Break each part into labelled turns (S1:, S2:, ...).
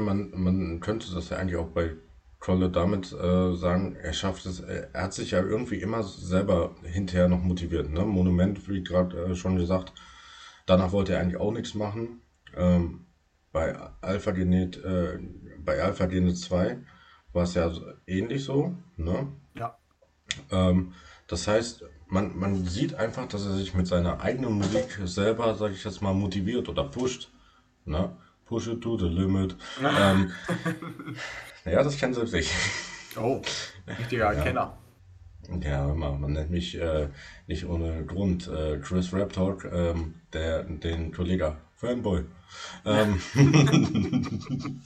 S1: meine, man, man könnte das ja eigentlich auch bei Krolle damit äh, sagen, er schafft es, er hat sich ja irgendwie immer selber hinterher noch motiviert. Ne? Monument, wie gerade äh, schon gesagt, danach wollte er eigentlich auch nichts machen. Ähm, bei Alpha Genet, äh, bei Alpha Genet 2 war es ja ähnlich so. Ne?
S2: Ja.
S1: Ähm, das heißt, man, man sieht einfach, dass er sich mit seiner eigenen Musik selber, sag ich jetzt mal, motiviert oder pusht. Ne? Push it to the limit. ähm, ja, das kennt selbst ich.
S2: Oh, richtiger
S1: Ja.
S2: Kenner.
S1: Ja, man, man nennt mich äh, nicht ohne Grund äh, Chris Rap Talk, ähm, der, den Kollege Fanboy. Ähm,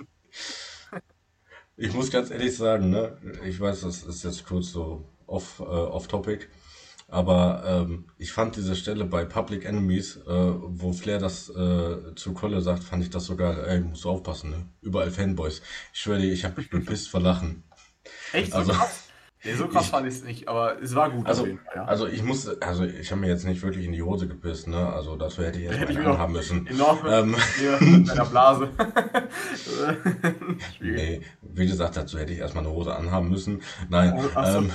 S1: ich muss ganz ehrlich sagen, ne, ich weiß, das ist jetzt kurz so off, äh, off topic, aber ähm, ich fand diese Stelle bei Public Enemies, äh, wo Flair das äh, zu Kolle sagt, fand ich das sogar, ey, musst du aufpassen, ne? Überall Fanboys. Ich schwöre dir, ich habe mich bepisst vor Lachen.
S2: Echt so
S1: Also,
S2: krass? Nee, so krass
S1: ich,
S2: fand ich es nicht, aber es war gut
S1: also,
S2: ja.
S1: also ich muss, also ich habe mir jetzt nicht wirklich in die Hose gepisst, ne? Also dazu hätte ich erstmal
S2: hätte ich
S1: anhaben müssen.
S2: enorme
S1: Ähm,
S2: hier mit einer Blase.
S1: Nee, wie gesagt, dazu hätte ich erstmal eine Hose anhaben müssen. Nein,
S2: Oh, so.
S1: ähm,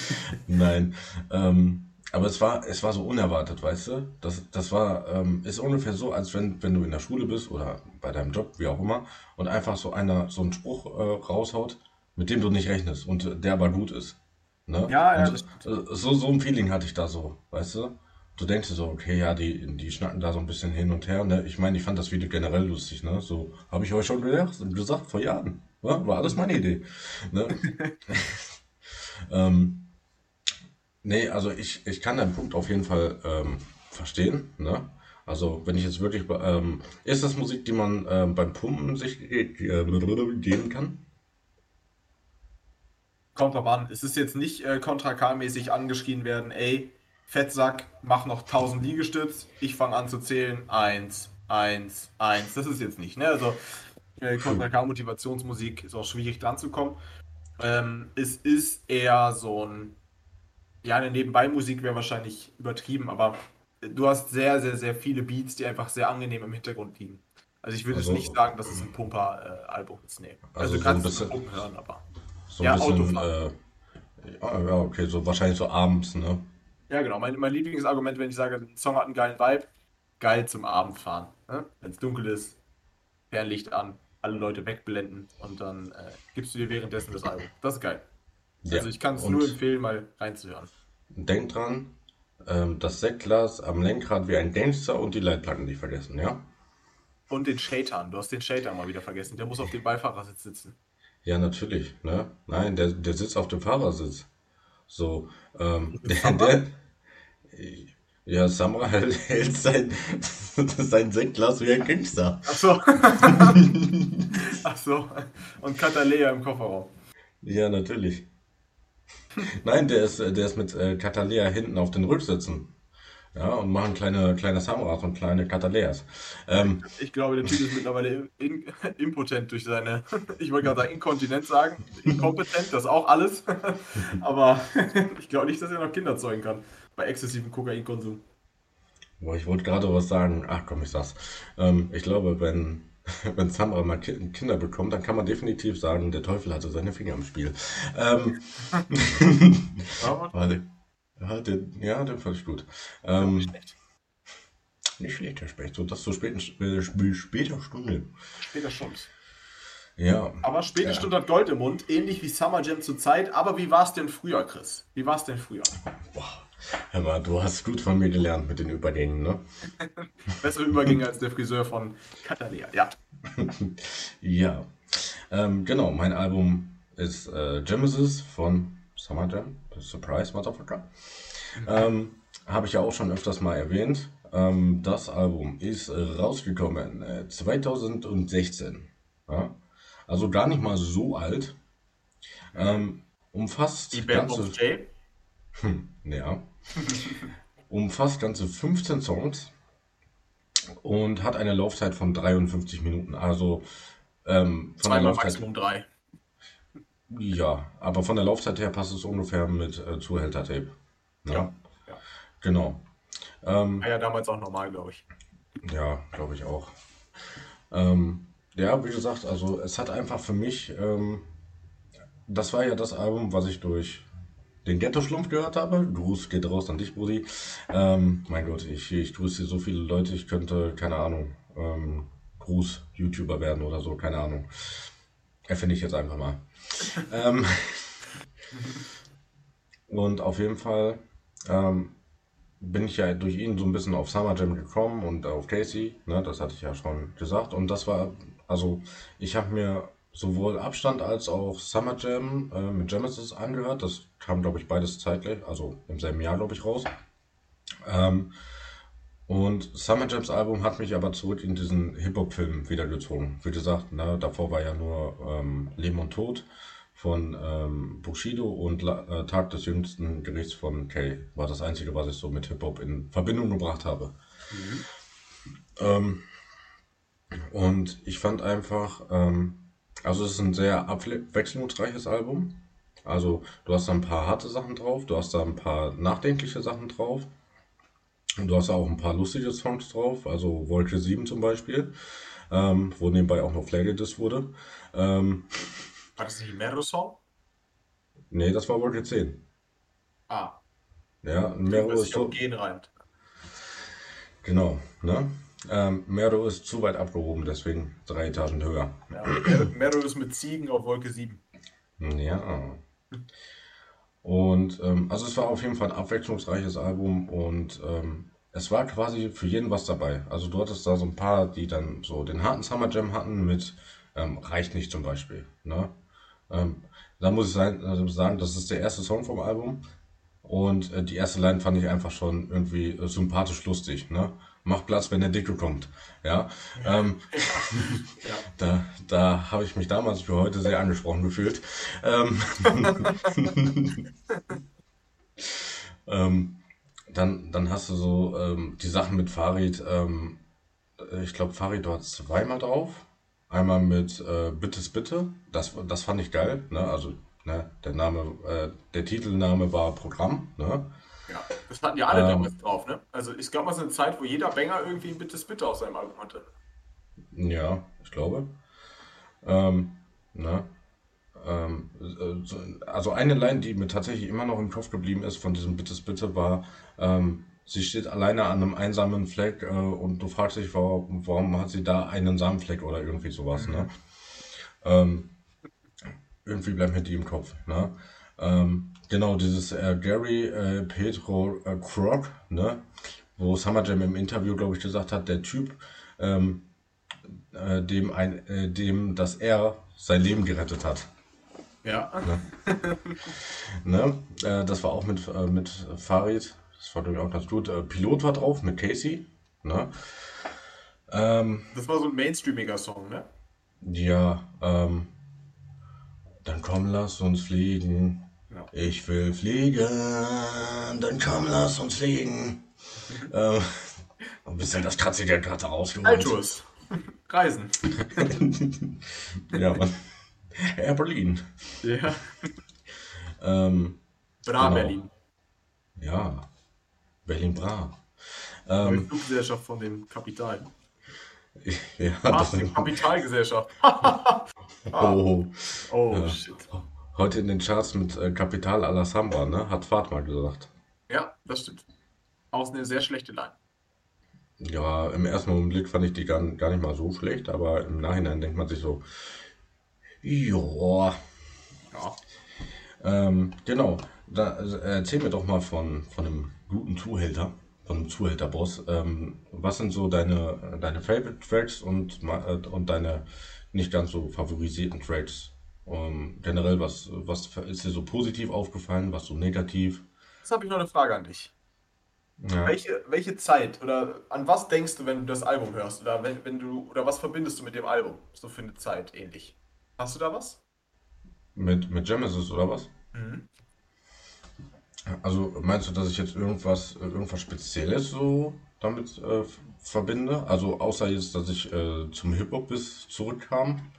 S1: nein, ähm, aber es war, es war so unerwartet, weißt du? Das, das war, ähm, ist ungefähr so, als wenn, wenn du in der Schule bist oder bei deinem Job, wie auch immer, und einfach so einer so einen Spruch äh, raushaut, mit dem du nicht rechnest und der aber gut ist. Ne?
S2: Ja, ja,
S1: Und äh, so, so ein Feeling hatte ich da so, weißt du? Du denkst dir so, okay, ja, die, die schnacken da so ein bisschen hin und her. Ne? Ich meine, ich fand das Video generell lustig, ne? So habe ich euch schon gesagt, gesagt vor Jahren. Ja? War alles meine Idee. Ne? ähm, nee, also ich, ich kann deinen Punkt auf jeden Fall ähm, verstehen. Ne? Also wenn ich jetzt wirklich, be- ähm, ist das Musik, die man ähm, beim Pumpen sich äh, geben kann?
S2: kommt drauf an. Es ist jetzt nicht äh, K-mäßig angeschrien werden, ey, Fettsack, mach noch 1000 Liegestütz, ich fange an zu zählen, eins, eins, eins. Das ist jetzt nicht, ne? Also äh, Contra K Motivationsmusik ist auch schwierig dran zu kommen. Ähm, es ist eher so ein, ja, eine Nebenbei-Musik wäre wahrscheinlich übertrieben, aber du hast sehr, sehr, sehr viele Beats, die einfach sehr angenehm im Hintergrund liegen. Also ich würde es nicht
S1: Also,
S2: sagen, dass es ein Pumper-Album ist, nee. Also
S1: also
S2: du
S1: so ein
S2: kannst es zum
S1: bisschen,
S2: Pumpen hören, aber.
S1: so
S2: Ja,
S1: bisschen,
S2: Autofahren.
S1: äh, ja, ja, okay, so wahrscheinlich so abends, ne?
S2: Ja, genau. Mein, mein Lieblingsargument, wenn ich sage, ein Song hat einen geilen Vibe, geil zum Abendfahren. Ne? Wenn es dunkel ist, Fernlicht an, alle Leute wegblenden und dann äh, gibst du dir währenddessen das Album. Das ist geil.
S1: Ja,
S2: Also ich kann es nur empfehlen, mal reinzuhören.
S1: denk dran, ähm, das Sektglas am Lenkrad wie ein Gangster und die Leitplanken nicht vergessen, ja?
S2: Und den Shaitan. Du hast den Shaitan mal wieder vergessen. Der muss auf dem Beifahrersitz sitzen.
S1: Ja, natürlich, ne? Nein, der, der sitzt auf dem Fahrersitz. So, ähm, der, der, ja, Samra hält, hält sein, sein Sektglas wie ein Gangster.
S2: Ach so. Ach so. Und Katalea im Kofferraum.
S1: Ja, natürlich. Nein, der ist, der ist mit äh, Katalea hinten auf den Rücksitzen. Ja, und machen kleine, kleine Samras und kleine Kataleas. Ähm,
S2: Ich glaube, der Typ ist mittlerweile in, impotent durch seine, ich wollte gerade sagen, Inkontinenz sagen. Inkompetent, das ist auch alles. Aber ich glaube nicht, dass er noch Kinder zeugen kann. Bei exzessivem Kokainkonsum.
S1: boah, ich wollte gerade was sagen. Ach komm, ich sag's. Ähm, ich glaube, wenn, wenn Samra mal Ki Kinder bekommt, dann kann man definitiv sagen, der Teufel hatte seine Finger im Spiel. Ähm. Ja, den, ja, den fand ich gut.
S2: ja, nicht
S1: Ähm,
S2: schlecht.
S1: nicht schlecht, Herr Specht. So, das zur späten, äh, sp- später Stunde.
S2: Später Stunde.
S1: Ja,
S2: Aber späte
S1: ja.
S2: Stunde hat Gold im Mund, ähnlich wie Summer Jam zur Zeit. Aber wie war es denn früher, Chris? Wie war es denn früher?
S1: Boah. Hör mal, du hast gut von mir gelernt mit den Übergängen, ne?
S2: Bessere Übergänge als der Friseur von Katalea. Ja.
S1: Ja, ähm, genau, mein Album ist äh, Genesis von Summer Jam, Surprise Motherfucker. Ähm, Habe ich ja auch schon öfters mal erwähnt. Ähm, das Album ist rausgekommen äh, 2016. Ja? Also gar nicht mal so alt. Ähm,
S2: Die
S1: umfasst
S2: Band
S1: ganze,
S2: of Jay.
S1: ja, umfasst ganze 15 Songs und hat eine Laufzeit von 53 Minuten. Also ähm, von der
S2: Zweimal
S1: Laufzeit,
S2: Maximum drei.
S1: ja, aber von der Laufzeit her passt es ungefähr mit äh, Zuhälter-Tape.
S2: Ja.
S1: Ne?
S2: ja.
S1: Genau. Ähm,
S2: War ja damals auch normal, glaube ich.
S1: ja, glaube ich auch. Ähm, ja, wie gesagt, also es hat einfach für mich, ähm, das war ja das Album, was ich durch den Ghetto-Schlumpf gehört habe. Gruß geht raus an dich, Brudi. Ähm, mein Gott, ich, ich grüße so viele Leute, ich könnte, keine Ahnung, ähm, Gruß-YouTuber werden oder so, keine Ahnung. Erfinde ich jetzt einfach mal. ähm, und auf jeden Fall ähm, bin ich ja durch ihn so ein bisschen auf Summer Jam gekommen und auf Casey, ne, das hatte ich ja schon gesagt. Und das war, also ich habe mir sowohl Abstand als auch Summer Jam äh, mit Genesis angehört. Das kam, glaube ich, beides zeitgleich, also im selben Jahr, glaube ich, raus. Ähm, und Summer Jams Album hat mich aber zurück in diesen Hip-Hop-Film wiedergezogen. Wie gesagt, ne, davor war ja nur ähm, Leben und Tod von ähm, Bushido und La äh, Tag des jüngsten Gerichts von Kay. War das einzige, was ich so mit Hip-Hop in Verbindung gebracht habe. Mhm. Ähm, und ich fand einfach, ähm, also es ist ein sehr abwechslungsreiches Album. Also du hast da ein paar harte Sachen drauf, du hast da ein paar nachdenkliche Sachen drauf. Und du hast auch ein paar lustige Songs drauf, also Wolke 7 zum Beispiel, ähm, wo nebenbei auch noch gedisst wurde. Ähm,
S2: war das nicht ein Mero-Song?
S1: Nee, das war Wolke 10.
S2: Ah.
S1: Ja, Mero ist.
S2: Gehen rein.
S1: Genau, ne? Ähm, Mero ist zu weit abgehoben, deswegen drei Etagen höher.
S2: Ja, Mero ist mit Ziegen auf Wolke 7.
S1: Ja. Und ähm, also es war auf jeden Fall ein abwechslungsreiches Album und ähm, es war quasi für jeden was dabei. Also du hattest da so ein paar, die dann so den harten Summer Jam hatten mit ähm, Reicht nicht zum Beispiel. Ne? Ähm, da muss ich sagen, also sagen, das ist der erste Song vom Album und äh, die erste Line fand ich einfach schon irgendwie äh, sympathisch lustig. Ne? Mach Platz, wenn der Dicke kommt. Ja, ähm, ja. da, da habe ich mich damals für heute sehr angesprochen gefühlt. Ähm, ähm, dann, dann hast du so ähm, die Sachen mit Farid. Ähm, ich glaube, Farid war zweimal drauf. Einmal mit äh, Bittes Bitte. Das, das fand ich geil. Ne? Also ne, der Name, äh, der Titelname war Programm. Ne?
S2: Ja, das hatten ja alle ähm, damals drauf, ne? Also ich glaube, es ist eine Zeit, wo jeder Banger irgendwie ein Bittes Bitte aus seinem Album hatte.
S1: Ja, ich glaube. Ähm, ne? Ähm, also eine Line, die mir tatsächlich immer noch im Kopf geblieben ist von diesem Bittes Bitte war, ähm, sie steht alleine an einem einsamen Fleck äh, und du fragst dich, warum, warum hat sie da einen Samenfleck oder irgendwie sowas, ne? mhm. ne? Ähm, irgendwie bleibt mir die im Kopf, ne? Ähm, genau, dieses äh, Gary äh, Petro äh, Krog, ne? wo Summer Jam im Interview, glaube ich, gesagt hat, der Typ, ähm, äh, dem, ein, äh, dem das er sein Leben gerettet hat.
S2: Ja.
S1: Ne? ne? Äh, das war auch mit, äh, mit Farid. Das war, glaube ich, auch ganz gut. Äh, Pilot war drauf mit Casey. Ne?
S2: Ähm, das war so ein mainstreamiger Song, ne?
S1: Ja, ähm, dann komm, lass uns fliegen. Ja. Ich will fliegen, dann komm, lass uns fliegen. ähm, ein bisschen das kratzige gerade rausgeholt.
S2: Altus. Reisen.
S1: ja, Mann. Air Berlin.
S2: Ja.
S1: Ähm,
S2: Bra genau. Berlin.
S1: Ja. Berlin Bra.
S2: Ähm, Fluggesellschaft von dem Kapital.
S1: Ja,
S2: das ist Kapitalgesellschaft.
S1: oh,
S2: oh ja. shit.
S1: Heute in den Charts mit äh, la Samba, ne? Hat Fatma gesagt.
S2: Ja, das stimmt. Auch eine sehr schlechte Line.
S1: Ja, im ersten Augenblick fand ich die gar, gar nicht mal so schlecht, aber im Nachhinein denkt man sich so, joa.
S2: Ja.
S1: Ähm, genau. Da, also, erzähl mir doch mal von, von einem guten Zuhälter von einem Zuhälterboss. Ähm, was sind so deine, deine Favorite Tracks und, äh, und deine nicht ganz so favorisierten Tracks? Um, generell, was, was ist dir so positiv aufgefallen, was so negativ?
S2: Jetzt habe ich noch eine Frage an dich. Ja. Welche, welche Zeit oder an was denkst du, wenn du das Album hörst? Oder wenn, wenn du oder was verbindest du mit dem Album? So für eine Zeit ähnlich. Hast du da was?
S1: Mit, mit Genesis oder was? Mhm. Also meinst du, dass ich jetzt irgendwas, irgendwas Spezielles so damit äh, verbinde? Also außer jetzt, dass ich äh, zum Hip-Hop bis zurückkam?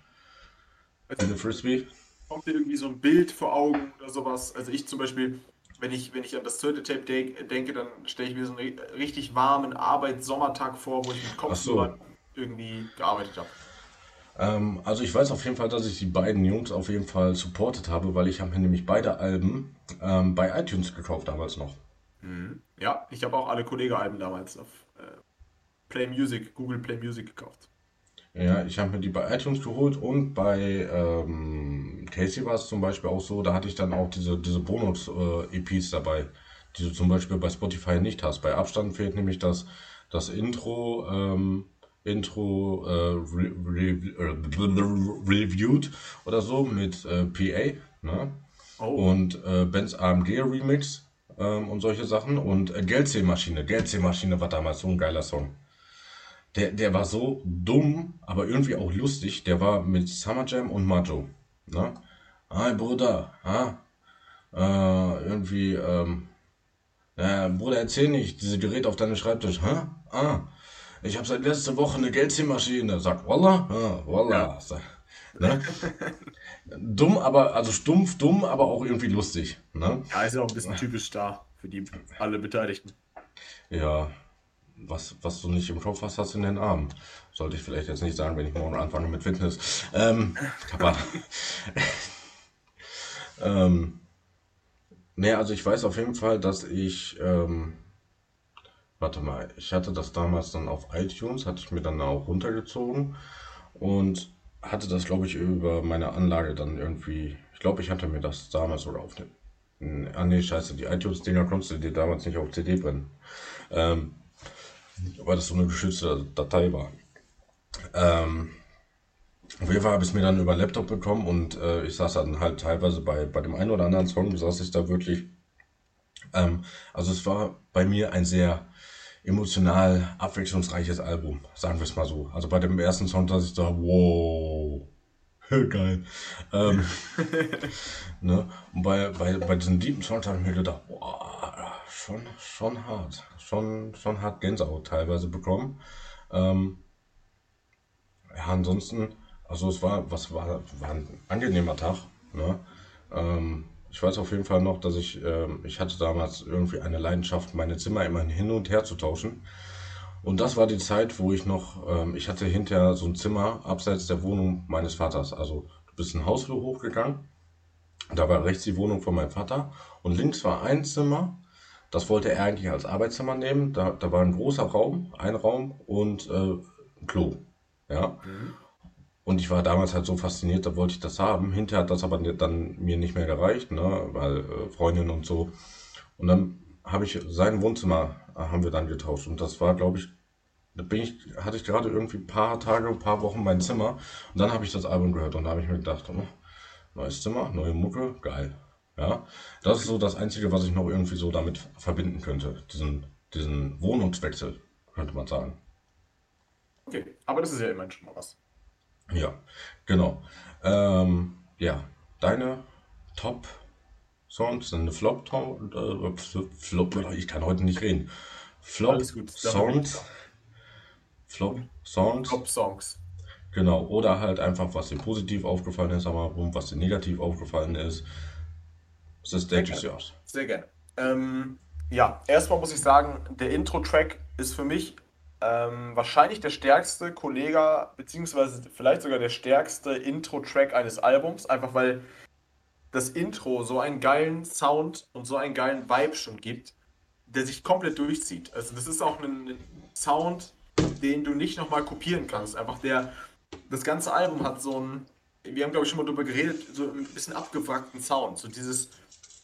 S2: Also, in Frisbee? Kommt dir irgendwie so ein Bild vor Augen oder sowas? Also ich zum Beispiel, wenn ich, wenn ich an das zweite Tape de denke, dann stelle ich mir so einen richtig warmen Arbeitssommertag vor, wo ich mit Kopf
S1: so.
S2: irgendwie gearbeitet habe.
S1: Ähm, also ich weiß auf jeden Fall, dass ich die beiden Jungs auf jeden Fall supportet habe, weil ich habe mir nämlich beide Alben ähm, bei iTunes gekauft damals noch.
S2: Mhm. Ja, ich habe auch alle Kollege-Alben damals auf äh, Play Music, Google Play Music gekauft.
S1: Ja, ich habe mir die bei iTunes geholt und bei ähm, Casey war es zum Beispiel auch so, da hatte ich dann auch diese, diese Bonus-EPs dabei, die du zum Beispiel bei Spotify nicht hast. Bei Abstand fehlt nämlich das, das Intro, ähm, Intro äh, re re reviewed oder so mit äh, PA, ne? Oh. Und äh, Benz AMG Remix ähm, und solche Sachen und äh. Geldsehmaschine war damals so ein geiler Song. Der, der war so dumm, aber irgendwie auch lustig. Der war mit Summer Jam und Majo. Ne? Hi Bruder, ha? Äh, irgendwie, ähm, äh, Bruder, erzähl nicht, diese Gerät auf deinem Schreibtisch, ha? Ah, ich habe seit letzter Woche eine Geldziehmaschine. Sag, Wallah, ah, Wallah. Ja. Ne? dumm, aber, also stumpf, dumm, aber auch irgendwie lustig. Ne?
S2: Ja, ist ja auch ein bisschen typisch da für die alle Beteiligten.
S1: Ja, was, was du nicht im Kopf hast, hast du in den Armen. Sollte ich vielleicht jetzt nicht sagen, wenn ich morgen anfange mit Fitness. Ähm, ähm, ne, also ich weiß auf jeden Fall, dass ich, ähm, warte mal, ich hatte das damals dann auf iTunes, hatte ich mir dann auch runtergezogen und hatte das, glaube ich, über meine Anlage dann irgendwie, ich glaube, ich hatte mir das damals sogar auf den, ah nee, scheiße, die iTunes-Dinger konntest du dir damals nicht auf CD brennen. Ähm, weil das so eine geschützte Datei war. Ähm, auf jeden Fall habe ich es mir dann über Laptop bekommen und äh, ich saß dann halt teilweise bei, bei dem einen oder anderen Song, saß ich da wirklich. Ähm, also es war bei mir ein sehr emotional abwechslungsreiches Album, sagen wir es mal so. Also bei dem ersten Song saß ich da, wow, geil. Ähm, ne? Und bei, bei, bei diesen deepen Songs habe ich mir gedacht, boah, schon, schon hart schon, schon hart Gänsehaut teilweise bekommen. Ähm, ja, ansonsten, also es war, was war, war ein angenehmer Tag. Ne? Ähm, ich weiß auf jeden Fall noch, dass ich, ähm, ich hatte damals irgendwie eine Leidenschaft, meine Zimmer immer hin und her zu tauschen. Und das war die Zeit, wo ich noch, ähm, ich hatte hinterher so ein Zimmer abseits der Wohnung meines Vaters. Also du bist einen Hausflur hochgegangen, da war rechts die Wohnung von meinem Vater und links war ein Zimmer das wollte er eigentlich als Arbeitszimmer nehmen. Da, da war ein großer Raum, ein Raum und äh, ein Klo. Ja. Mhm. Und ich war damals halt so fasziniert, da wollte ich das haben. Hinterher hat das aber dann mir nicht mehr gereicht, ne, weil äh, Freundin und so. Und dann habe ich sein Wohnzimmer äh, haben wir dann getauscht und das war, glaube ich, da bin ich, hatte ich gerade irgendwie ein paar Tage, ein paar Wochen mein Zimmer und dann habe ich das Album gehört und da habe ich mir gedacht, oh, neues Zimmer, neue Mucke, geil. Ja, das ist so das Einzige, was ich noch irgendwie so damit verbinden könnte. Diesen, diesen Wohnungswechsel, könnte man sagen.
S2: Okay, aber das ist ja immerhin schon mal was.
S1: Ja, genau. Ähm, ja, deine Top-Songs sind Flop, äh, Flop, ich kann heute nicht reden. Flop-Songs. Flop-Songs.
S2: Flop-Songs.
S1: Genau, oder halt einfach, was dir positiv aufgefallen ist, aber was dir negativ aufgefallen ist.
S2: The Stage is yours. Sehr gerne. Ähm, ja, erstmal muss ich sagen, der Intro-Track ist für mich ähm, wahrscheinlich der stärkste Kollege, beziehungsweise vielleicht sogar der stärkste Intro-Track eines Albums, einfach weil das Intro so einen geilen Sound und so einen geilen Vibe schon gibt, der sich komplett durchzieht. Also das ist auch ein Sound, den du nicht nochmal kopieren kannst. Einfach der, das ganze Album hat so einen, wir haben glaube ich schon mal darüber geredet, so ein bisschen abgewrackten Sound. So dieses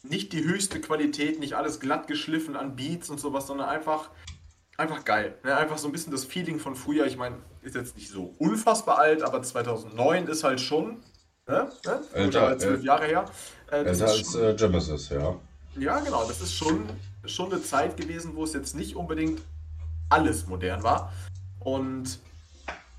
S2: nicht die höchste Qualität, nicht alles glatt geschliffen an Beats und sowas, sondern einfach, einfach geil. Ne? Einfach so ein bisschen das Feeling von früher. Ich meine, ist jetzt nicht so unfassbar alt, aber 2009 ist halt schon ne? Ne? Älter, als zwölf Jahre her.
S1: Äh, älter als äh, Genesis, ja.
S2: Ja, genau. Das ist schon, schon eine Zeit gewesen, wo es jetzt nicht unbedingt alles modern war. Und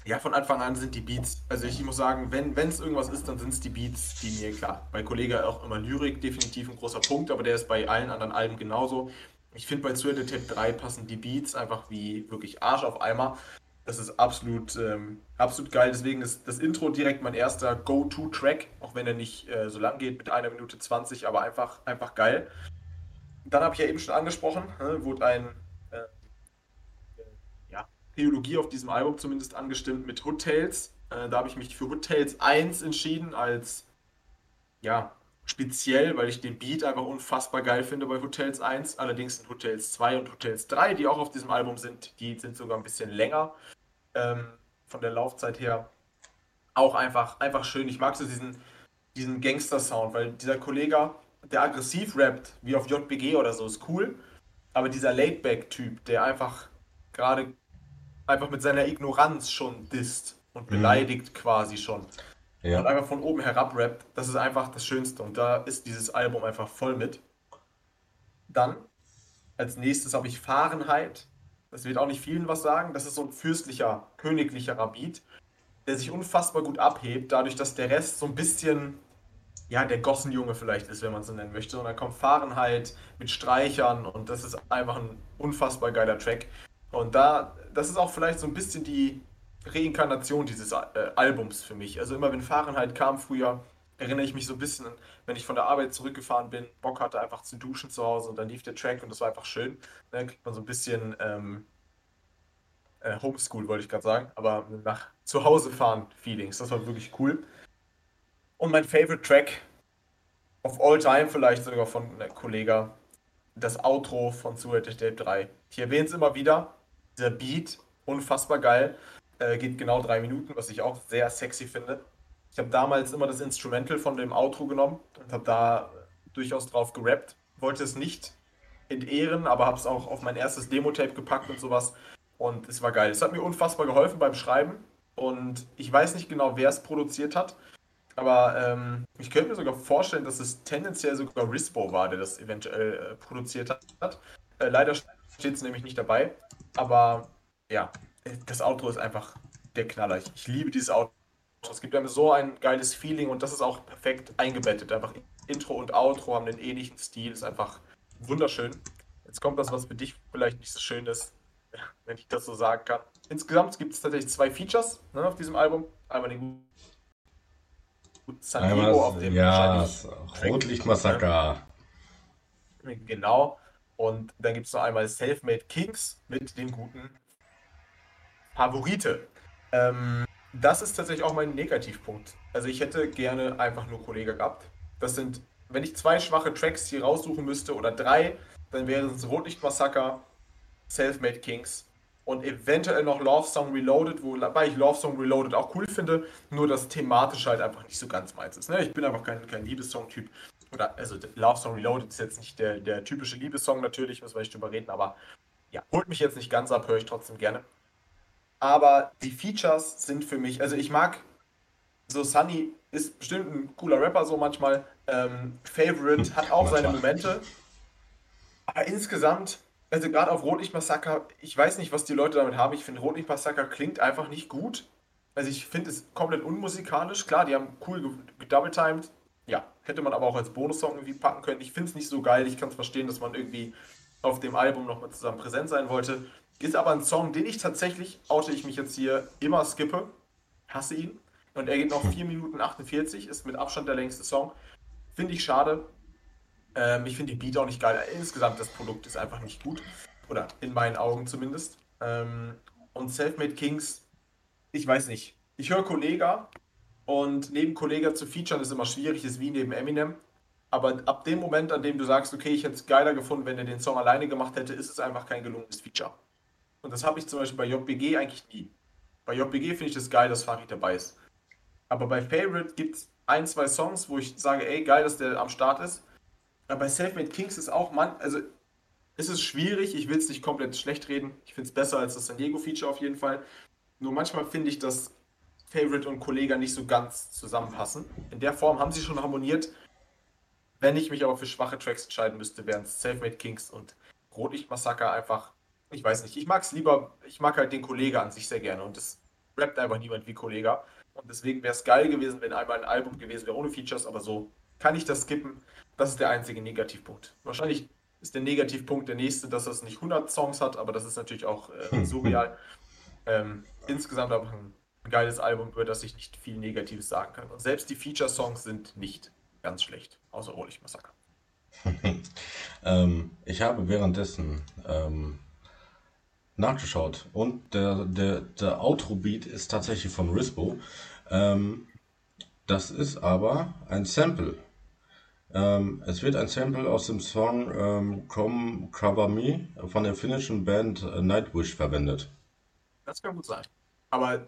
S2: ja, von Anfang an sind die Beats, also ich muss sagen, wenn es irgendwas ist, dann sind es die Beats, die mir klar. Bei Kollege auch immer Lyrik, definitiv ein großer Punkt, aber der ist bei allen anderen Alben genauso. Ich finde bei Suede Tape 3 passen die Beats einfach wie wirklich Arsch auf Eimer. Das ist absolut, ähm, absolut geil. Deswegen ist das Intro direkt mein erster Go-To-Track, auch wenn er nicht äh, so lang geht, mit einer Minute 20, aber einfach, einfach geil. Dann habe ich ja eben schon angesprochen, ne, wurde ein Trilogie auf diesem Album zumindest angestimmt mit Hood Tales. Äh, da habe ich mich für Hood Tales 1 entschieden als ja, speziell, weil ich den Beat einfach unfassbar geil finde bei Hotels 1. Allerdings sind Hotels 2 und Hotels 3, die auch auf diesem Album sind, die sind sogar ein bisschen länger ähm, von der Laufzeit her. Auch einfach, einfach schön. Ich mag so diesen, diesen Gangster-Sound, weil dieser Kollege, der aggressiv rappt, wie auf JBG oder so, ist cool. Aber dieser Laidback-Typ, der einfach gerade einfach mit seiner Ignoranz schon disst und mhm. beleidigt mhm. quasi schon ja. und einfach von oben herab rappt, das ist einfach das Schönste. Und da ist dieses Album einfach voll mit. Dann, als nächstes habe ich Fahrenheit. Das wird auch nicht vielen was sagen. Das ist so ein fürstlicher, königlicher Beat, der sich unfassbar gut abhebt, dadurch, dass der Rest so ein bisschen, ja, der Gossenjunge vielleicht ist, wenn man es so nennen möchte. Und dann kommt Fahrenheit mit Streichern und das ist einfach ein unfassbar geiler Track. Und da, das ist auch vielleicht so ein bisschen die, Reinkarnation dieses äh, Albums für mich. Also immer wenn Fahrenheit kam früher, erinnere ich mich so ein bisschen, wenn ich von der Arbeit zurückgefahren bin, Bock hatte einfach zu duschen zu Hause und dann lief der Track und das war einfach schön. Dann kriegt man so ein bisschen ähm, äh, Homeschool, wollte ich gerade sagen, aber nach Zuhause fahren Feelings. Das war wirklich cool. Und mein Favorite Track of all time vielleicht sogar von einem Kollege, das Outro von Suicide Tape 3. Ich erwähne es immer wieder. Dieser Beat, unfassbar geil. Äh, geht genau drei Minuten, was ich auch sehr sexy finde. Ich habe damals immer das Instrumental von dem Outro genommen und habe da durchaus drauf gerappt. Wollte es nicht entehren, aber habe es auch auf mein erstes Demo-Tape gepackt und sowas. Und es war geil. Es hat mir unfassbar geholfen beim Schreiben. Und ich weiß nicht genau, wer es produziert hat. Aber ähm, ich könnte mir sogar vorstellen, dass es tendenziell sogar Rispo war, der das eventuell äh, produziert hat. Äh, leider steht es nämlich nicht dabei. Aber ja, das Outro ist einfach der Knaller. Ich, ich liebe dieses Outro. Es gibt einem so ein geiles Feeling und das ist auch perfekt eingebettet. Einfach Intro und Outro haben einen ähnlichen Stil, ist einfach wunderschön. Jetzt kommt das, was für dich vielleicht nicht so schön ist, wenn ich das so sagen kann. Insgesamt gibt es tatsächlich zwei Features ne, auf diesem Album. Einmal den
S1: San Diego auf dem ja, Rotlichtmassaker.
S2: Genau. Und dann gibt es noch einmal Selfmade Kings mit dem guten Favorite. Ähm, das ist tatsächlich auch mein Negativpunkt. Also ich hätte gerne einfach nur Kollege gehabt. Das sind, wenn ich zwei schwache Tracks hier raussuchen müsste oder drei, dann wären es Rotlichtmassaker, Selfmade Kings und eventuell noch Love Song Reloaded, wobei ich Love Song Reloaded auch cool finde, nur das thematisch halt einfach nicht so ganz meins ist. Ne? Ich bin einfach kein, kein Liebessong-Typ. Oder, also Love Song Reloaded ist jetzt nicht der, der typische Liebessong natürlich, müssen wir nicht drüber reden, aber ja, holt mich jetzt nicht ganz ab, höre ich trotzdem gerne. Aber die Features sind für mich, also ich mag so Sunny ist bestimmt ein cooler Rapper so manchmal. Ähm, Favorite hat auch seine Momente. Aber insgesamt, also gerade auf Rotlicht Massaker, ich weiß nicht, was die Leute damit haben. Ich finde Rotlicht Massaker klingt einfach nicht gut. Also ich finde es komplett unmusikalisch. Klar, die haben cool gedoubletimed. Hätte man aber auch als Bonussong irgendwie packen können. Ich finde es nicht so geil. Ich kann es verstehen, dass man irgendwie auf dem Album nochmal zusammen präsent sein wollte. Ist aber ein Song, den ich tatsächlich, oute ich mich jetzt hier, immer skippe. Hasse ihn. Und er geht noch 4 Minuten 48, ist mit Abstand der längste Song. Finde ich schade. Ähm, ich finde die Beat auch nicht geil. Insgesamt das Produkt ist einfach nicht gut. Oder in meinen Augen zumindest. Ähm, und Selfmade Kings, ich weiß nicht. Ich höre Kollega und neben Kollega zu featuren ist immer schwierig, ist wie neben Eminem. Aber ab dem Moment, an dem du sagst, okay, ich hätte es geiler gefunden, wenn er den Song alleine gemacht hätte, ist es einfach kein gelungenes Feature. Und das habe ich zum Beispiel bei JBG eigentlich nie. Bei JBG finde ich das geil, dass Farid dabei ist. Aber bei Favorite gibt es ein, zwei Songs, wo ich sage, ey, geil, dass der am Start ist. Aber bei Selfmade Kings ist auch, man, also ist es schwierig, ich will es nicht komplett schlecht reden. Ich finde es besser als das San Diego-Feature auf jeden Fall. Nur manchmal finde ich, dass Favorite und Kollega nicht so ganz zusammenpassen. In der Form haben sie schon harmoniert. Wenn ich mich aber für schwache Tracks entscheiden müsste, wären es Selfmade Kings und Rotlicht Massaker einfach ich weiß nicht, ich mag es lieber, ich mag halt den Kollege an sich sehr gerne und es rappt einfach niemand wie Kollege. Und deswegen wäre es geil gewesen, wenn einmal ein Album gewesen wäre ohne Features, aber so kann ich das skippen. Das ist der einzige Negativpunkt. Wahrscheinlich ist der Negativpunkt der nächste, dass es nicht 100 Songs hat, aber das ist natürlich auch äh, surreal. ähm, insgesamt aber ein geiles Album, über das ich nicht viel Negatives sagen kann. Und selbst die Feature-Songs sind nicht ganz schlecht, außer Rohlich Massaker.
S1: ähm, ich habe währenddessen ähm, nachgeschaut und der, der, der Outro-Beat ist tatsächlich von Rispo. Ähm, das ist aber ein Sample. Ähm, es wird ein Sample aus dem Song ähm, Come Cover Me von der finnischen Band äh, Nightwish verwendet.
S2: Das kann gut sein. Aber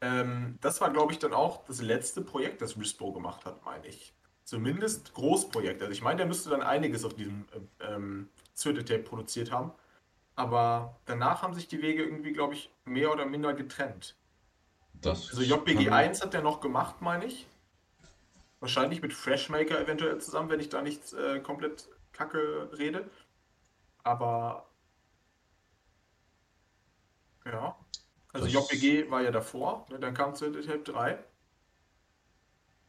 S2: ähm, das war, glaube ich, dann auch das letzte Projekt, das Rispo gemacht hat, meine ich. Zumindest Großprojekt. Also ich meine, der müsste dann einiges auf diesem äh, ähm, Tape produziert haben. Aber danach haben sich die Wege irgendwie, glaube ich, mehr oder minder getrennt.
S1: Das
S2: also JBG 1 hat er noch gemacht, meine ich. Wahrscheinlich mit Freshmaker eventuell zusammen, wenn ich da nicht äh, komplett kacke rede. Aber ja. Also das JPG war ja davor, ne? dann kam Tape 3.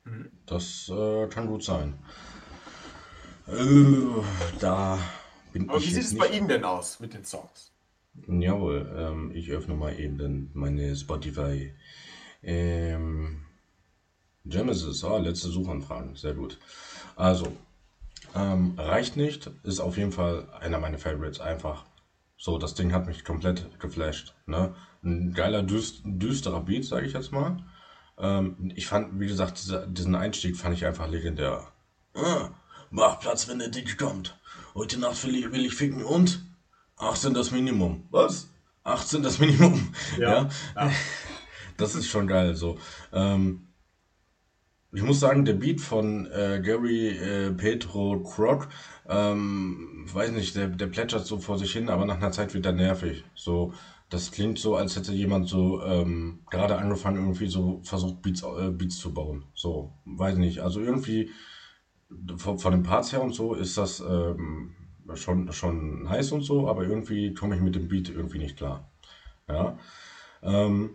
S1: Mhm. Das äh, kann gut sein. Äh, da
S2: bin Aber ich wie sieht es bei Ihnen denn aus mit den Songs?
S1: Jawohl, ähm, ich öffne mal eben meine Spotify. Ähm, Genesis, ah, letzte Suchanfragen, sehr gut. Also, ähm, reicht nicht, ist auf jeden Fall einer meiner Favorites, einfach. So, das Ding hat mich komplett geflasht. Ne? Ein geiler, düst, düsterer Beat, sage ich jetzt mal. Ähm, ich fand, wie gesagt, diese, diesen Einstieg fand ich einfach legendär. Ah, mach Platz, wenn der Dick kommt. Heute Nacht will ich, will ich ficken und 18 das Minimum. Was? 18 das Minimum. Ja. ja. Das ist schon geil. So. Ähm, ich muss sagen, der Beat von äh, Gary äh, Petro Croc, ähm, weiß nicht, der, der plätschert so vor sich hin, aber nach einer Zeit wird er nervig. So, das klingt so, als hätte jemand so ähm, gerade angefangen, irgendwie so versucht, Beats, äh, Beats zu bauen. So, weiß nicht. Also irgendwie von, von den Parts her und so ist das ähm, schon, schon nice und so, aber irgendwie komme ich mit dem Beat irgendwie nicht klar. Ja. Ähm,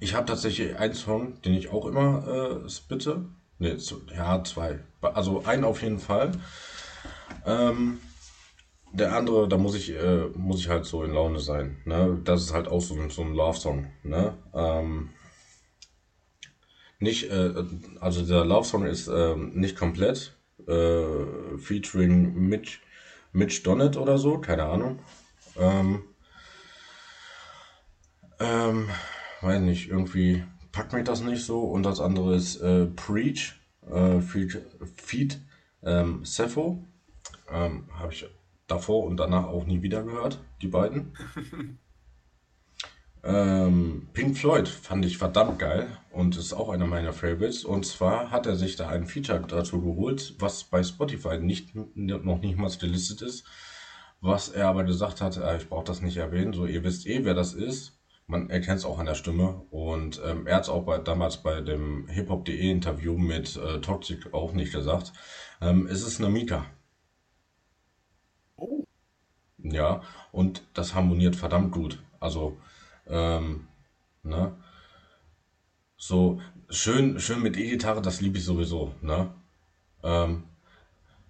S1: ich habe tatsächlich einen Song, den ich auch immer äh, spitte. Ne, ja, zwei. Also einen auf jeden Fall. Ähm, der andere, da muss ich, äh, muss ich halt so in Laune sein. Ne? Das ist halt auch so, so ein Love-Song. Ne? Ähm, nicht, äh, also der Love-Song ist äh, nicht komplett. Äh, featuring Mitch, Mitch Donnet oder so, keine Ahnung. Ähm, ähm, weiß nicht, irgendwie packt mich das nicht so. Und das andere ist äh, Preach, äh, Feed, Feed ähm, Sepho. Ähm, Habe ich davor und danach auch nie wieder gehört, die beiden. ähm, Pink Floyd fand ich verdammt geil und ist auch einer meiner Favorites. Und zwar hat er sich da ein Feature dazu geholt, was bei Spotify nicht, noch nicht mal gelistet ist. Was er aber gesagt hat, äh, ich brauche das nicht erwähnen, so ihr wisst eh, wer das ist. Man erkennt es auch an der Stimme. Und ähm, er hat es auch bei, damals bei dem hiphop.de Interview mit äh, Toxic auch nicht gesagt. Ähm, es ist Namika. Ja, und das harmoniert verdammt gut. Also, ähm, ne? So, schön, schön mit E-Gitarre, das liebe ich sowieso, ne? Ähm,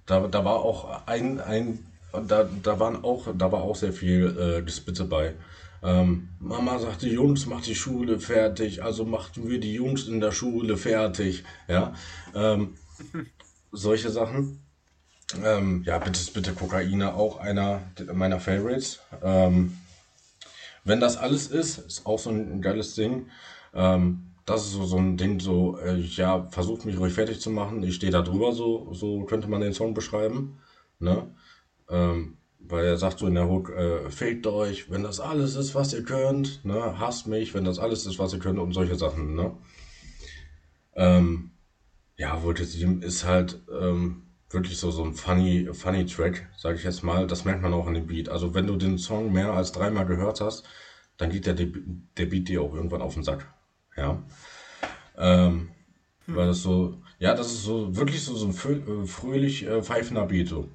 S1: da, da war auch ein, ein, da, da waren auch, da war auch sehr viel äh, Gespitte bei. Ähm, Mama sagte, Jungs, macht die Schule fertig, also machten wir die Jungs in der Schule fertig. Ja, ähm, solche Sachen. Ähm, ja, bitte, bitte Kokaine, auch einer meiner Favorites. Ähm, wenn das alles ist, ist auch so ein geiles Ding. Ähm, das ist so, so ein Ding, so, äh, ja, versucht mich ruhig fertig zu machen. Ich stehe da drüber, so, so könnte man den Song beschreiben. Ne? Ähm, weil er sagt so in der Hook, äh, fegt euch, wenn das alles ist, was ihr könnt, ne, hasst mich, wenn das alles ist, was ihr könnt und solche Sachen, ne. Ähm, ja, Voltage ist halt ähm, wirklich so, so ein funny, funny Track, sage ich jetzt mal. Das merkt man auch an dem Beat. Also wenn du den Song mehr als dreimal gehört hast, dann geht der, der Beat dir auch irgendwann auf den Sack. Ja. Ähm, hm. Weil das so, ja, das ist so wirklich so, so ein fröhlich äh, pfeifender Beat. So.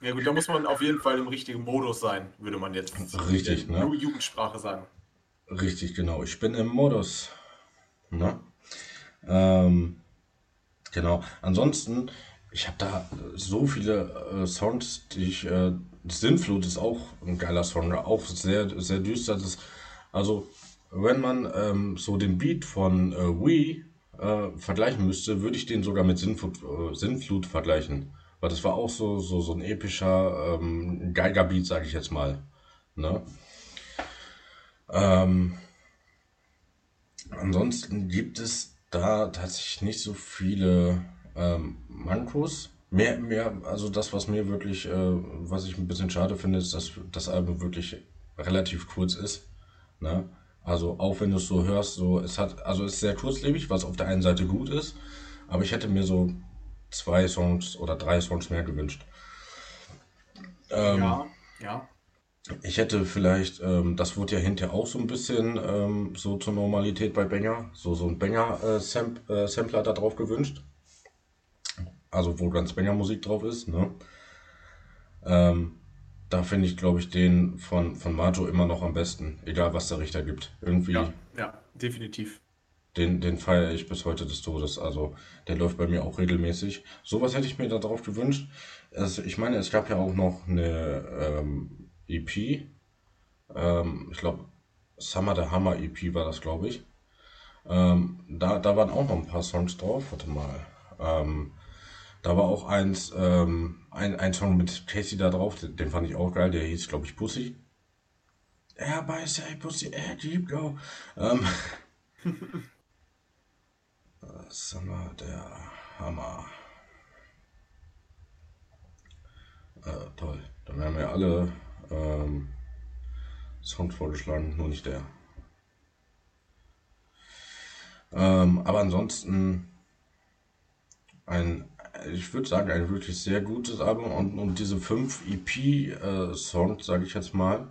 S2: Ja gut, da muss man auf jeden Fall im richtigen Modus sein, würde man jetzt
S1: Richtig, ne?
S2: Jugendsprache sagen.
S1: Richtig, genau. Ich bin im Modus. Ne? Ähm, genau. Ansonsten, ich habe da so viele äh, Songs, die ich. Äh, Sinnflut ist auch ein geiler Song, auch sehr, sehr düster. Das, also, wenn man ähm, so den Beat von äh, We äh, vergleichen müsste, würde ich den sogar mit Sinnflut, äh, Sinnflut vergleichen. Weil das war auch so, so, so ein epischer ähm, Geigerbeat, sage ich jetzt mal. Ne? Ähm, ansonsten gibt es da tatsächlich nicht so viele ähm, Mankos. Mehr, mehr, also das, was mir wirklich, äh, was ich ein bisschen schade finde, ist, dass das Album wirklich relativ kurz ist. Ne? Also auch wenn du es so hörst, so es hat, also es ist sehr kurzlebig, was auf der einen Seite gut ist, aber ich hätte mir so zwei Songs oder drei Songs mehr gewünscht. Ähm,
S2: Ja, ja.
S1: ich hätte vielleicht, ähm, das wurde ja hinterher auch so ein bisschen ähm, so zur Normalität bei Banger, so, so ein Banger-Sampler da drauf gewünscht. Also wo ganz Banger-Musik drauf ist, ne? Ähm, da finde ich, glaube ich, den von, von Majo immer noch am besten, egal was der Richter gibt. Irgendwie,
S2: Ja, ja, definitiv.
S1: den, den feiere ich bis heute des Todes. Also der läuft bei mir auch regelmäßig. Sowas hätte ich mir da drauf gewünscht. Also, ich meine, es gab ja auch noch eine ähm, EP. Ähm, ich glaube, Summer the Hammer EP war das, glaube ich. Ähm, da, da waren auch noch ein paar Songs drauf. Warte mal. Ähm, da war auch eins, ähm, ein, ein Song mit Casey da drauf, den, den fand ich auch geil. Der hieß, glaube ich, Pussy. Everybody say Pussy, eh, deep go. Ähm, Summer der Hammer. Äh, toll. Dann werden wir alle ähm, Songs vorgeschlagen, nur nicht der. Ähm, aber ansonsten ein, ich würde sagen, ein wirklich sehr gutes Album und, und diese fünf EP-Songs, sage ich jetzt mal,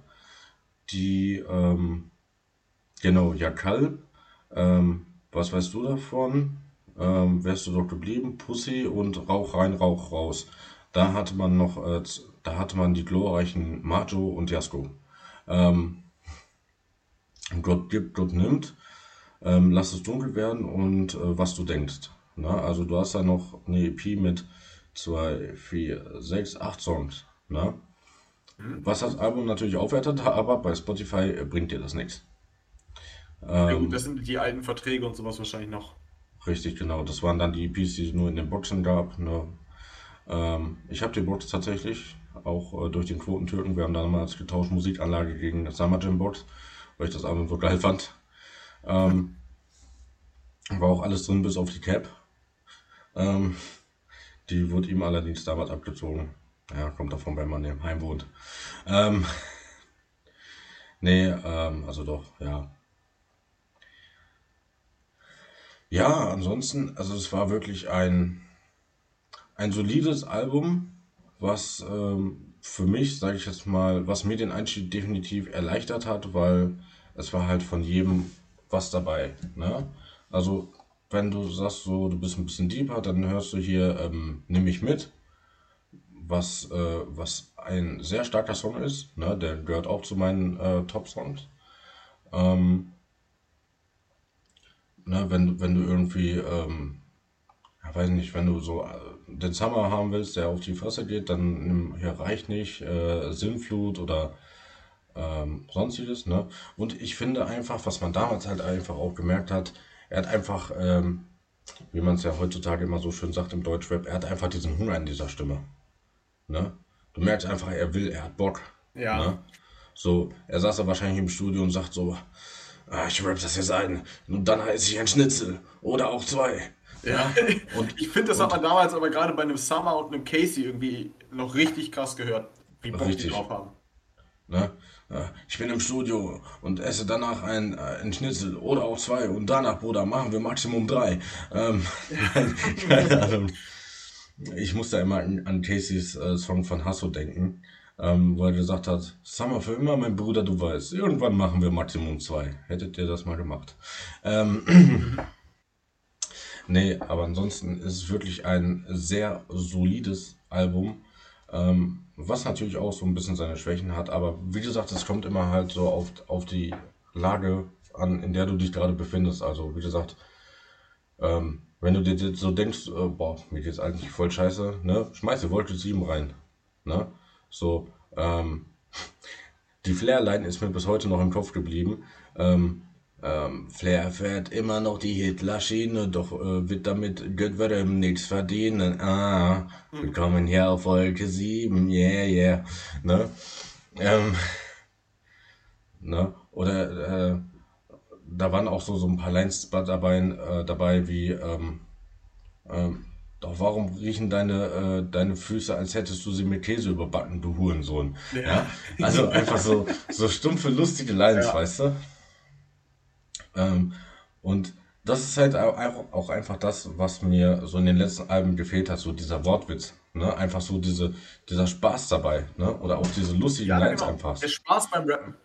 S1: die, ähm, genau, Jakal, ähm, was weißt du davon? Ähm, wärst du doch geblieben? Pussy und Rauch rein, Rauch raus. Da hatte man noch, äh, da hatte man die glorreichen Majo und Jasko. Ähm, Gott gibt, Gott nimmt. Ähm, lass es dunkel werden und äh, was du denkst. Na, also du hast da noch eine EP mit zwei, vier, sechs, acht Songs. Na? Was das Album natürlich aufwertet, aber bei Spotify äh, bringt dir das nichts.
S2: Ja gut,
S1: Ähm,
S2: das sind die alten Verträge und sowas wahrscheinlich noch.
S1: richtig, genau. Das waren dann die EPs, die es nur in den Boxen gab. Ne? Ähm, ich habe die Box tatsächlich auch äh, durch den Quotentürken. Wir haben damals getauscht Musikanlage gegen Summer Jam Box, weil ich das Album so geil fand. Ähm, war auch alles drin bis auf die Cap. Ähm, die wurde ihm allerdings damals abgezogen. Ja, kommt davon, wenn man im Heim wohnt. Ähm, nee, ähm, also doch, ja. Ja, ansonsten, also es war wirklich ein, ein solides Album, was ähm, für mich, sage ich jetzt mal, was mir den Einstieg definitiv erleichtert hat, weil es war halt von jedem was dabei. Ne? Also wenn du sagst so, du bist ein bisschen deeper, dann hörst du hier ähm, Nimm mich mit, was, äh, was ein sehr starker Song ist. Ne? Der gehört auch zu meinen äh, Top-Songs. Ähm, ne? wenn, du- wenn du irgendwie, ähm, ja, weiß nicht, wenn du so äh, den Summer haben willst, der auf die Fresse geht, dann nimm hier reicht nicht, äh, Sinnflut oder ähm, sonstiges, ne? Und ich finde einfach, was man damals halt einfach auch gemerkt hat, er hat einfach, ähm, wie man es ja heutzutage immer so schön sagt im Deutschrap, er hat einfach diesen Hunger in dieser Stimme, ne? Du merkst einfach, er will, er hat Bock,
S2: Ja.
S1: ne? So, er saß da wahrscheinlich im Studio und sagt so, ah, ich rap das jetzt ein, und dann heiße ich ein Schnitzel oder auch zwei.
S2: Ja.
S1: Und,
S2: Ich finde, das hat
S1: und
S2: man damals aber gerade bei einem Summer und einem Casey irgendwie noch richtig krass gehört, wie Bock die
S1: richtig.
S2: drauf haben.
S1: Ne? Ich bin im Studio und esse danach ein, äh, ein Schnitzel oder auch zwei und danach, Bruder, machen wir Maximum drei. Ähm, keine Ahnung. Ich musste immer an, an Caseys äh, Song von Hasso denken, ähm, wo er gesagt hat, Summer für immer, mein Bruder, du weißt, irgendwann machen wir Maximum zwei. Hättet ihr das mal gemacht? Ähm, nee, aber ansonsten ist es wirklich ein sehr solides Album. Ähm, was natürlich auch so ein bisschen seine Schwächen hat, aber wie gesagt, es kommt immer halt so auf, auf die Lage an, in der du dich gerade befindest. Also, wie gesagt, ähm, wenn du dir so denkst, äh, boah, mir geht's eigentlich voll scheiße, ne, schmeiß Voltage 7 rein, ne, so, ähm, die Flair-Line ist mir bis heute noch im Kopf geblieben. Ähm, ähm, Flair fährt immer noch die Hitlerschiene, doch äh, wird damit ihm nichts verdienen. Ah, wir kommen hier auf Wolke 7, yeah, yeah. Ne? Ähm, ne? oder äh, da waren auch so, so ein paar Lines dabei, äh, dabei wie, ähm, ähm, doch warum riechen deine, äh, deine Füße, als hättest du sie mit Käse überbacken, du Hurensohn. Ja. ja? Also einfach so, so stumpfe, lustige Lines, ja. weißt du? Ähm, und das ist halt auch einfach das, was mir so in den letzten Alben gefehlt hat, so dieser Wortwitz. Ne? Einfach so diese, dieser Spaß dabei. Ne? Oder auch diese lustigen ja, Lines genau. einfach.
S2: Der Spaß beim Rappen.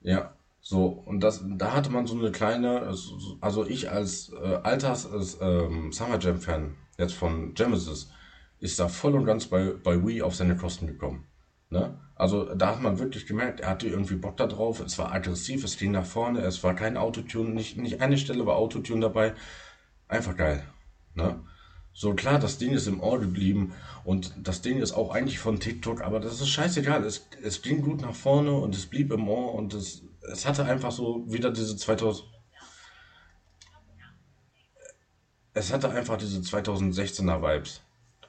S1: Ja, so, und das, da hatte man so eine kleine, also ich als äh, Alters als, ähm, Summer Jam Fan jetzt von Genesis ist da voll und ganz bei, bei Wii auf seine Kosten gekommen. Ne? Also da hat man wirklich gemerkt, er hatte irgendwie Bock da drauf, es war aggressiv, es ging nach vorne, es war kein Autotune, nicht, nicht eine Stelle war Autotune dabei. Einfach geil. Ne? So klar, das Ding ist im Ohr geblieben und das Ding ist auch eigentlich von TikTok, aber das ist scheißegal. Es, es ging gut nach vorne und es blieb im Ohr und es, es hatte einfach so wieder diese 2000. Es hatte einfach diese 2016er Vibes.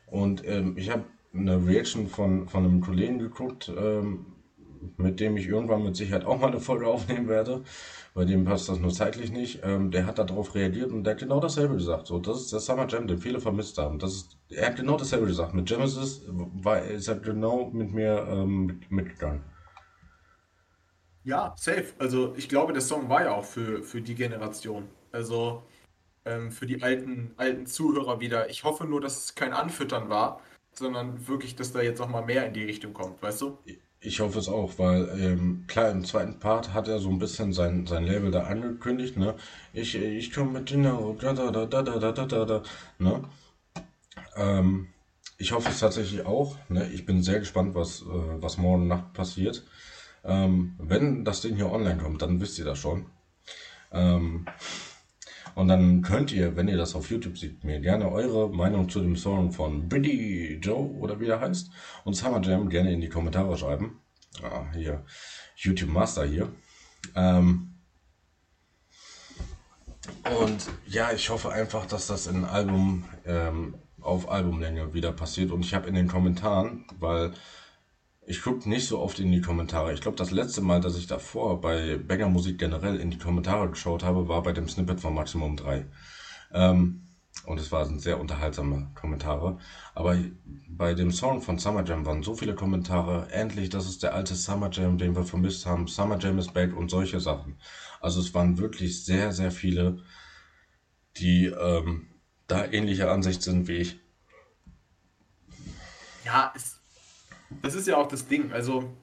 S1: Und ähm, ich habe eine Reaction von, von einem Kollegen geguckt, ähm, mit dem ich irgendwann mit Sicherheit auch mal eine Folge aufnehmen werde. Bei dem passt das nur zeitlich nicht. Ähm, der hat darauf reagiert und der hat genau dasselbe gesagt. So, das ist der Summer Jam, den viele vermisst haben. Das ist, er hat genau dasselbe gesagt. Mit Genesis war, ist er genau mit mir ähm, mit, mitgegangen.
S2: Ja, safe. Also ich glaube, der Song war ja auch für, für die Generation. Also ähm, für die alten, alten Zuhörer wieder. Ich hoffe nur, dass es kein Anfüttern war, sondern wirklich, dass da jetzt auch mal mehr in die Richtung kommt, weißt du?
S1: Ich hoffe es auch, weil ähm, klar, im zweiten Part hat er so ein bisschen sein, sein Label da angekündigt, ne? Ich, ich komme mit Dinner, da, da, da, da, da, da, da, da, ne? Ähm, ich hoffe es tatsächlich auch, ne? Ich bin sehr gespannt, was, äh, was morgen Nacht passiert. Ähm, wenn das Ding hier online kommt, dann wisst ihr das schon. Ähm, und dann könnt ihr, wenn ihr das auf YouTube seht, mir gerne eure Meinung zu dem Song von Billy Joe oder wie der heißt und Summer Jam gerne in die Kommentare schreiben. Ah, hier, YouTube Master hier. Ähm, und ja, ich hoffe einfach, dass das in Album, ähm, auf Albumlänge wieder passiert. Und ich habe in den Kommentaren, weil ich gucke nicht so oft in die Kommentare. Ich glaube, das letzte Mal, dass ich davor bei Banger Musik generell in die Kommentare geschaut habe, war bei dem Snippet von Maximum 3. Ähm, und es waren sehr unterhaltsame Kommentare. Aber bei dem Song von Summer Jam waren so viele Kommentare. Endlich, das ist der alte Summer Jam, den wir vermisst haben. Summer Jam is back und solche Sachen. Also es waren wirklich sehr, sehr viele, die ähm, da ähnlicher Ansicht sind wie ich.
S2: Ja, es das ist ja auch das Ding. Also,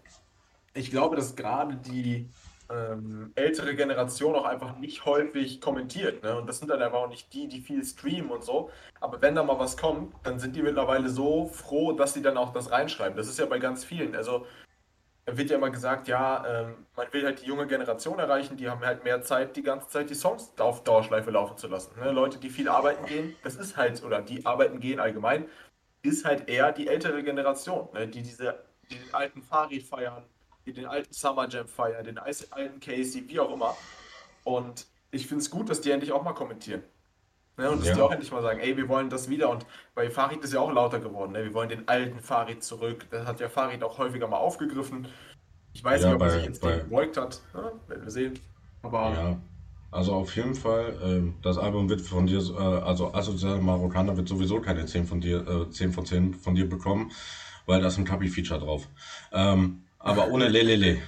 S2: ich glaube, dass gerade die ähm, ältere Generation auch einfach nicht häufig kommentiert. Ne? Und das sind dann einfach auch nicht die, die viel streamen und so. Aber wenn da mal was kommt, dann sind die mittlerweile so froh, dass sie dann auch das reinschreiben. Das ist ja bei ganz vielen. Also, da wird ja immer gesagt, ja, ähm, man will halt die junge Generation erreichen, die haben halt mehr Zeit, die ganze Zeit die Songs auf Dauerschleife laufen zu lassen. Ne? Leute, die viel arbeiten gehen, das ist halt, oder die arbeiten gehen allgemein, ist halt eher die ältere Generation, ne? die diese die den alten Farid feiern, die den alten Summer Jam feiern, den alten Casey, wie auch immer. Und ich finde es gut, dass die endlich auch mal kommentieren. Ne? Und dass ja. die auch endlich mal sagen, ey, wir wollen das wieder. Und bei Farid ist ja auch lauter geworden. Ne? Wir wollen den alten Farid zurück. Das hat ja Farid auch häufiger mal aufgegriffen. Ich weiß ja, nicht, ob bei, er sich jetzt bei, gebeugt hat. Ne? Werden wir sehen. Aber
S1: ja. Also auf jeden Fall, äh, das Album wird von dir, äh, also Asozial Marokkaner wird sowieso keine 10 von dir, äh, 10 von 10 von dir bekommen, weil da ist ein Kapi-Feature drauf. Ähm, aber ohne Lelele.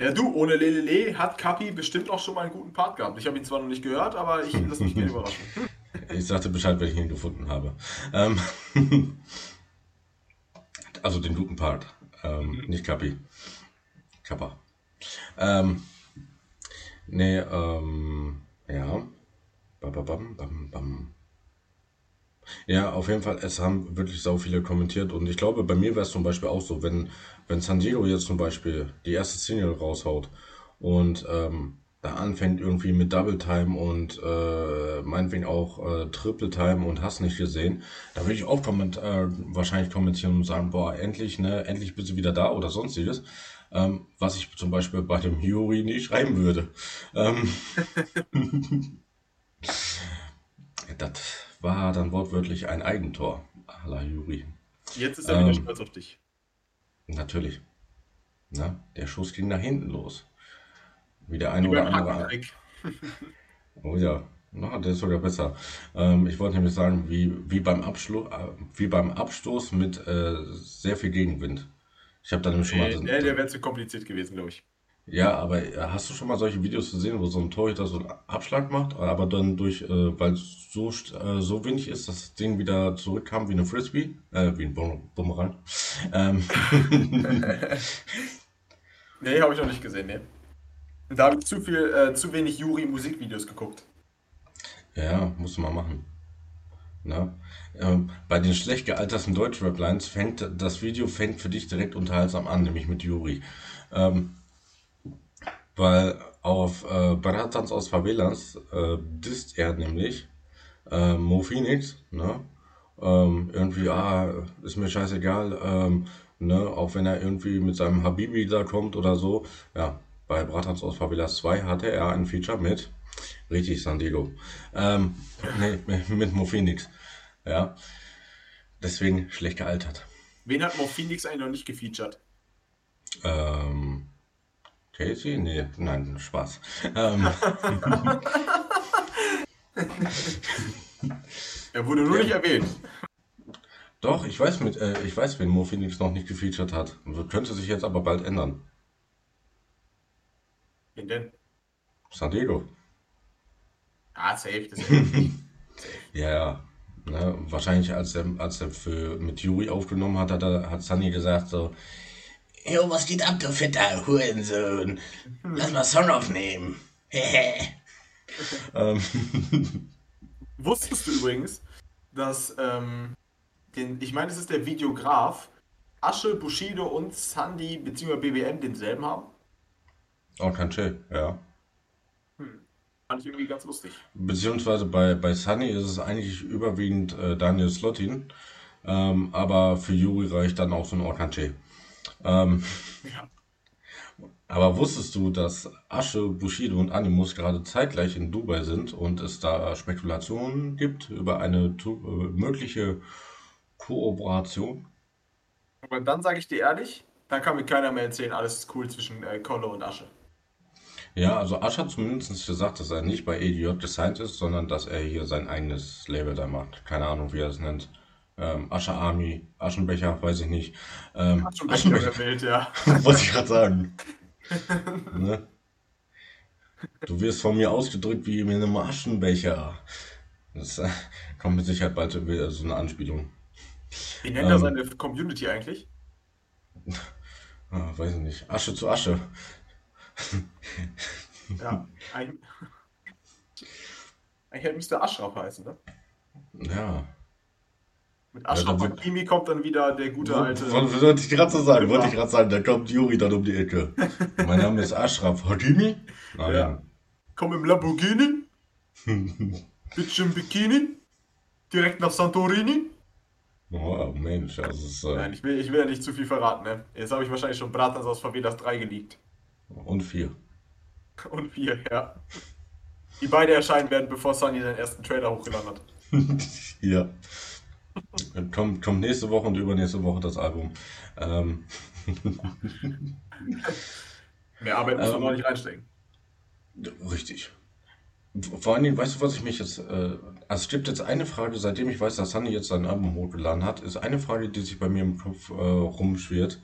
S2: Ja, du, ohne Lelele hat Kapi bestimmt auch schon mal einen guten Part gehabt. Ich habe ihn zwar noch nicht gehört, aber ich lasse mich gerne überraschen.
S1: Ich sagte Bescheid, wenn ich ihn gefunden habe. Ähm, also den guten Part, ähm, mhm. nicht Kapi. Kappa. Ähm, Nee, ähm, ja. Bababam, bam, bam. Ja, auf jeden Fall, es haben wirklich sau viele kommentiert und ich glaube, bei mir wäre es zum Beispiel auch so, wenn, wenn San Diego jetzt zum Beispiel die erste Single raushaut und ähm, da anfängt irgendwie mit Double Time und äh, meinetwegen auch äh, Triple Time und hast nicht gesehen, da würde ich auch komment äh, wahrscheinlich kommentieren und sagen, boah, endlich, ne, endlich bist du wieder da oder sonstiges ähm, was ich zum Beispiel bei dem Juri nie schreiben würde. Ähm, das war dann wortwörtlich ein Eigentor, à la Juri.
S2: Jetzt er ähm, wieder stolz auf dich.
S1: Natürlich. Na, der Schuss ging nach hinten los. Wie der eine
S2: Wie
S1: oder andere. Oh ja, na, der ist sogar besser. Ähm, ich wollte nämlich sagen, wie, wie beim Abschluss, äh, wie beim Abstoß mit äh, sehr viel Gegenwind. Ich habe da nämlich schon mal.
S2: Nee,
S1: das-
S2: der wäre zu kompliziert gewesen, glaube ich.
S1: Ja, aber äh, hast du schon mal solche Videos gesehen, wo so ein Torhüter so einen Abschlag macht, aber dann durch, äh, weil es so, äh, so wenig ist, dass das Ding wieder zurückkam wie eine Frisbee, äh, wie ein Bum Bumerang. Ähm,
S2: Nee, habe ich noch nicht gesehen, nee. Da habe ich zu viel, äh, zu wenig Juri-Musikvideos geguckt.
S1: ja, musst du mal machen. Ne? Ähm, bei den schlecht gealterten Deutschrap-Lines fängt das Video fängt für dich direkt unterhaltsam an, nämlich mit Juri. Ähm, weil auf äh, Baratanz aus Favelas äh, disst er nämlich äh, Mo Phoenix, ne? Ähm, irgendwie, ah, ist mir scheißegal, ähm, ne? Auch wenn er irgendwie mit seinem Habibi da kommt oder so. Ja, bei Bratans aus Favelas 2 hatte er ein Feature mit, richtig, San Diego. Ähm, nee, mit Mo Phoenix. Ja, deswegen schlecht gealtert.
S2: Wen hat Mo Phoenix eigentlich noch nicht gefeatured?
S1: Ähm, Casey? Nee, nein, Spaß. Ähm,
S2: Er wurde nur
S1: Ja.
S2: nicht erwähnt.
S1: doch, ich weiß mit, äh, ich weiß, wen Mo Phoenix noch nicht gefeatured hat. Könnte sich jetzt aber bald ändern.
S2: Wen denn?
S1: San Diego.
S2: Ah, safe. Das ist
S1: Ja, ja. Ne, wahrscheinlich als er, als er für, mit Yuri aufgenommen hat, hat, er, hat Sunny gesagt so, Jo, was geht ab, du fetter Hurensohn? Lass mal Song aufnehmen. ähm,
S2: Wusstest du übrigens, dass, ähm, den, ich meine, es ist der Videograf, Asche, Bushido und Sandy bzw. BBM denselben haben?
S1: oh, kein Chill, ja.
S2: Fand ich irgendwie ganz lustig.
S1: Beziehungsweise bei, bei Sunny ist es eigentlich überwiegend äh, Daniel Slotin, ähm, aber für Yuri reicht dann auch so ein Orkanche. Ähm,
S2: Ja.
S1: aber wusstest du, dass Asche, Bushido und Animus gerade zeitgleich in Dubai sind und es da Spekulationen gibt über eine äh, mögliche Kooperation?
S2: Aber dann sage ich dir ehrlich, dann kann mir keiner mehr erzählen, alles ist cool zwischen äh, Kolle und Asche.
S1: Ja, also Asche hat zumindest gesagt, dass er nicht bei EDJ gesigned ist, sondern dass er hier sein eigenes Label da macht. Keine Ahnung, wie er es nennt. Ähm, Asche Army, Aschenbecher, weiß ich nicht. Ähm,
S2: schon Aschenbecher gewählt, ja.
S1: Wollte ich gerade sagen. ne? Du wirst von mir ausgedrückt wie mit einem Aschenbecher. Das äh, kommt mit Sicherheit bald wieder so eine Anspielung.
S2: Wie nennt er
S1: Ähm.
S2: seine Community eigentlich?
S1: Ah, weiß ich nicht. Asche zu Asche.
S2: Ja, eigentlich, eigentlich Mr. Ashraf heißen, ne?
S1: Ja.
S2: Mit Ashraf
S1: dann-
S2: Hakimi kommt dann wieder der gute alte.
S1: Wollte wollte ich gerade so sagen, wollte ich gerade sagen, da kommt Juri dann um die Ecke. Mein Name ist Ashraf Hakimi. Nein.
S2: Ja. Komm im Lamborghini, Bitch im Bikini, direkt nach Santorini.
S1: Oh, Mensch, das ist. Äh,
S2: Nein, ich will, ich will ja nicht zu viel verraten, ne? Jetzt habe ich wahrscheinlich schon Bratans aus Favelas 3 geleakt.
S1: Und vier.
S2: Und 4, ja. Die beide erscheinen werden, bevor Sunny seinen ersten Trailer hochgeladen hat.
S1: Ja. Kommt, kommt nächste Woche und übernächste Woche das Album. Ähm,
S2: Mehr Arbeit muss man
S1: Ähm.
S2: noch nicht reinstecken.
S1: richtig. Vor allen Dingen, weißt du, was ich mich jetzt. Äh, also es gibt jetzt eine Frage, seitdem ich weiß, dass Sunny jetzt sein Album hochgeladen hat, ist eine Frage, die sich bei mir im Kopf äh, rumschwirrt.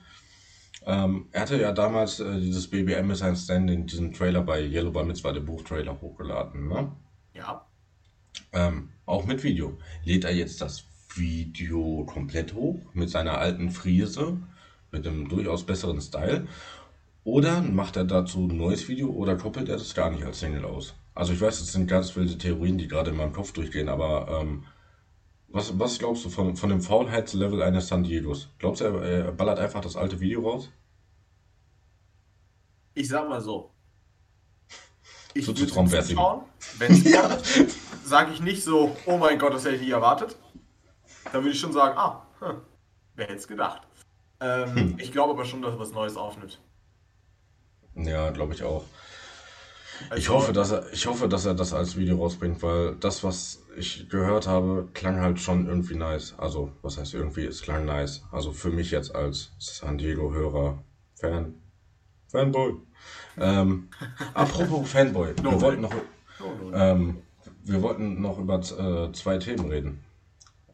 S1: Ähm, er hatte ja damals äh, dieses BBM ist ein Standing, diesen Trailer bei Yellow Bar Mitzvah, der Buchtrailer, hochgeladen. Ne?
S2: Ja.
S1: Ähm, auch mit Video. Lädt er jetzt das Video komplett hoch mit seiner alten Frise, mit einem durchaus besseren Style? Oder macht er dazu ein neues Video oder koppelt er das gar nicht als Single aus? Also ich weiß, das sind ganz wilde Theorien, die gerade in meinem Kopf durchgehen, aber ähm, was, was glaubst du von, von dem Faulheitslevel eines San Diegos? Glaubst du, er, er ballert einfach das alte Video raus?
S2: Ich sag mal so. Ich
S1: wär's ihm.
S2: zuschauen. Wenn es kommt, sage ich nicht so, oh mein Gott, das hätte ich nie erwartet. Dann würde ich schon sagen, ah, hm, wer hätte es gedacht. Ähm,
S1: Hm.
S2: Ich glaube aber schon, dass er was Neues aufnimmt.
S1: Ja, glaube ich auch.
S2: Also,
S1: Ich hoffe, dass er, ich hoffe, dass er das als Video rausbringt, weil das, was ich gehört habe, klang halt schon irgendwie nice. Also, was heißt irgendwie, es klang nice. Also für mich jetzt als San Diego-Hörer, Fan, Fanboy. Ähm, apropos Fanboy,
S2: No
S1: wir wollten noch,
S2: no.
S1: ähm, wir wollten noch über äh, zwei Themen reden.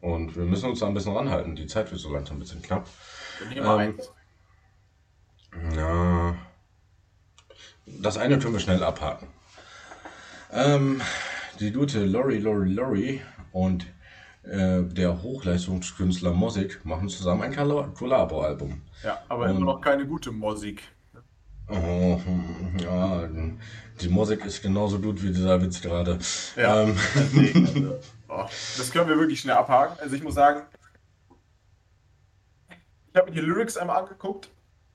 S1: Und wir müssen uns da ein bisschen ranhalten. Die Zeit wird so langsam ein bisschen knapp.
S2: Nehmen
S1: ähm,
S2: eins.
S1: Ja. Das eine können wir schnell abhaken. Ähm, die gute Lori Lori Lori und äh, der Hochleistungskünstler Mosik machen zusammen ein Kolla- Kollabo-Album.
S2: Ja, aber immer noch keine gute Musik.
S1: Oh, ja, die Musik ist genauso gut wie dieser Witz gerade.
S2: Ja,
S1: Ähm,
S2: also, oh, das können wir wirklich schnell abhaken. Also ich muss sagen, ich habe mir die Lyrics einmal angeguckt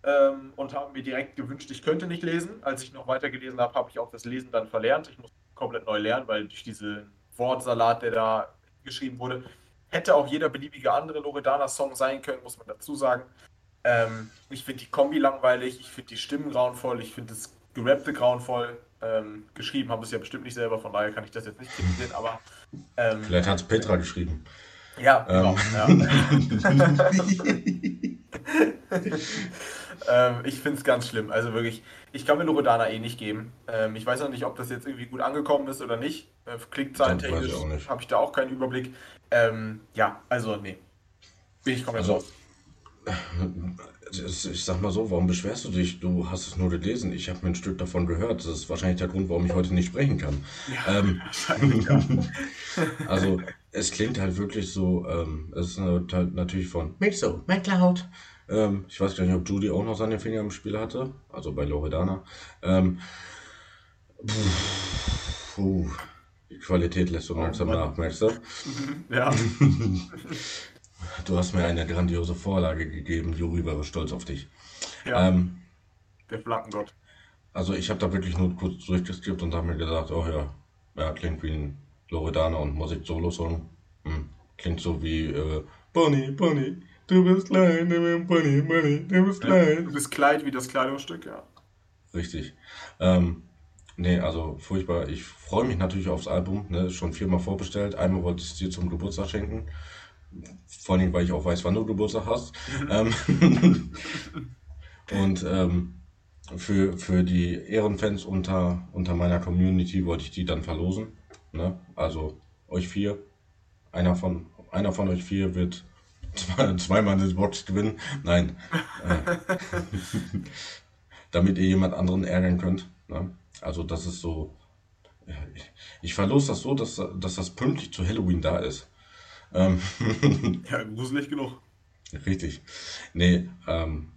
S2: ähm, und habe mir direkt gewünscht, ich könnte nicht lesen. Als ich noch weiter gelesen habe, habe ich auch das Lesen dann verlernt. Ich muss komplett neu lernen, weil durch diesen Wortsalat, der da geschrieben wurde, hätte auch jeder beliebige andere Loredana-Song sein können, muss man dazu sagen. Ähm, ich finde die Kombi langweilig, ich finde die Stimmen grauenvoll, ich finde das Gerappte grauenvoll. Ähm, geschrieben habe ich es ja bestimmt nicht selber, von daher kann ich das jetzt nicht kritisieren, aber ähm,
S1: vielleicht hat es Petra geschrieben.
S2: ja,
S1: Ähm.
S2: genau. Ja. ähm, ich finde es ganz schlimm. Also wirklich, ich kann mir Loredana eh nicht geben. Ähm, ich weiß noch nicht, ob das jetzt irgendwie gut angekommen ist oder nicht. Äh, Klickzahlen-technisch
S1: auch
S2: habe ich da auch keinen Überblick. Ähm, ja, also nee. Bin ich komplett
S1: Also,
S2: raus.
S1: Ich sag mal so, warum beschwerst du dich? Du hast es nur gelesen. Ich habe mir ein Stück davon gehört. Das ist wahrscheinlich der Grund, warum ich heute nicht sprechen kann. Ähm,
S2: ja.
S1: also, es klingt halt wirklich so, ähm, es ist halt natürlich von Mixo, McCloud. Ähm, ich weiß gar nicht, ob Judy auch noch seine Finger im Spiel hatte. Also bei Loredana. Ähm, pff, puh, die Qualität lässt so
S2: Oh
S1: langsam
S2: Mann.
S1: nach, merkst du?
S2: ja.
S1: Du hast mir eine grandiose Vorlage gegeben. Juri wäre stolz auf dich.
S2: ja,
S1: Ähm,
S2: der Flankengott.
S1: Also ich habe da wirklich nur kurz durchgeskippt und habe mir gedacht, oh ja, ja, klingt wie ein Loredana und Musik-Solo-Song. Hm, klingt so wie äh, Bonnie, Bonnie, du bist klein, du bist Bonnie, Bonnie, du bist
S2: Du
S1: klein.
S2: bist Kleid wie das Kleidungsstück, ja.
S1: Richtig. Ähm, nee, also furchtbar. Ich freue mich natürlich aufs Album, ne, schon viermal vorbestellt. Einmal wollte ich es dir zum Geburtstag schenken. Vor allem, weil ich auch weiß, wann du Geburtstag hast. Ähm, und ähm, für, für die Ehrenfans unter, unter meiner Community wollte ich die dann verlosen. Ne? Also euch vier. Einer von, einer von euch vier wird zweimal eine Box gewinnen. Nein. Äh, damit ihr jemand anderen ärgern könnt. Ne? Also das ist so. Ich, ich verlose das so, dass, dass das pünktlich zu Halloween da ist. Ähm,
S2: Ja, gruselig genug.
S1: Richtig. Nee, ähm,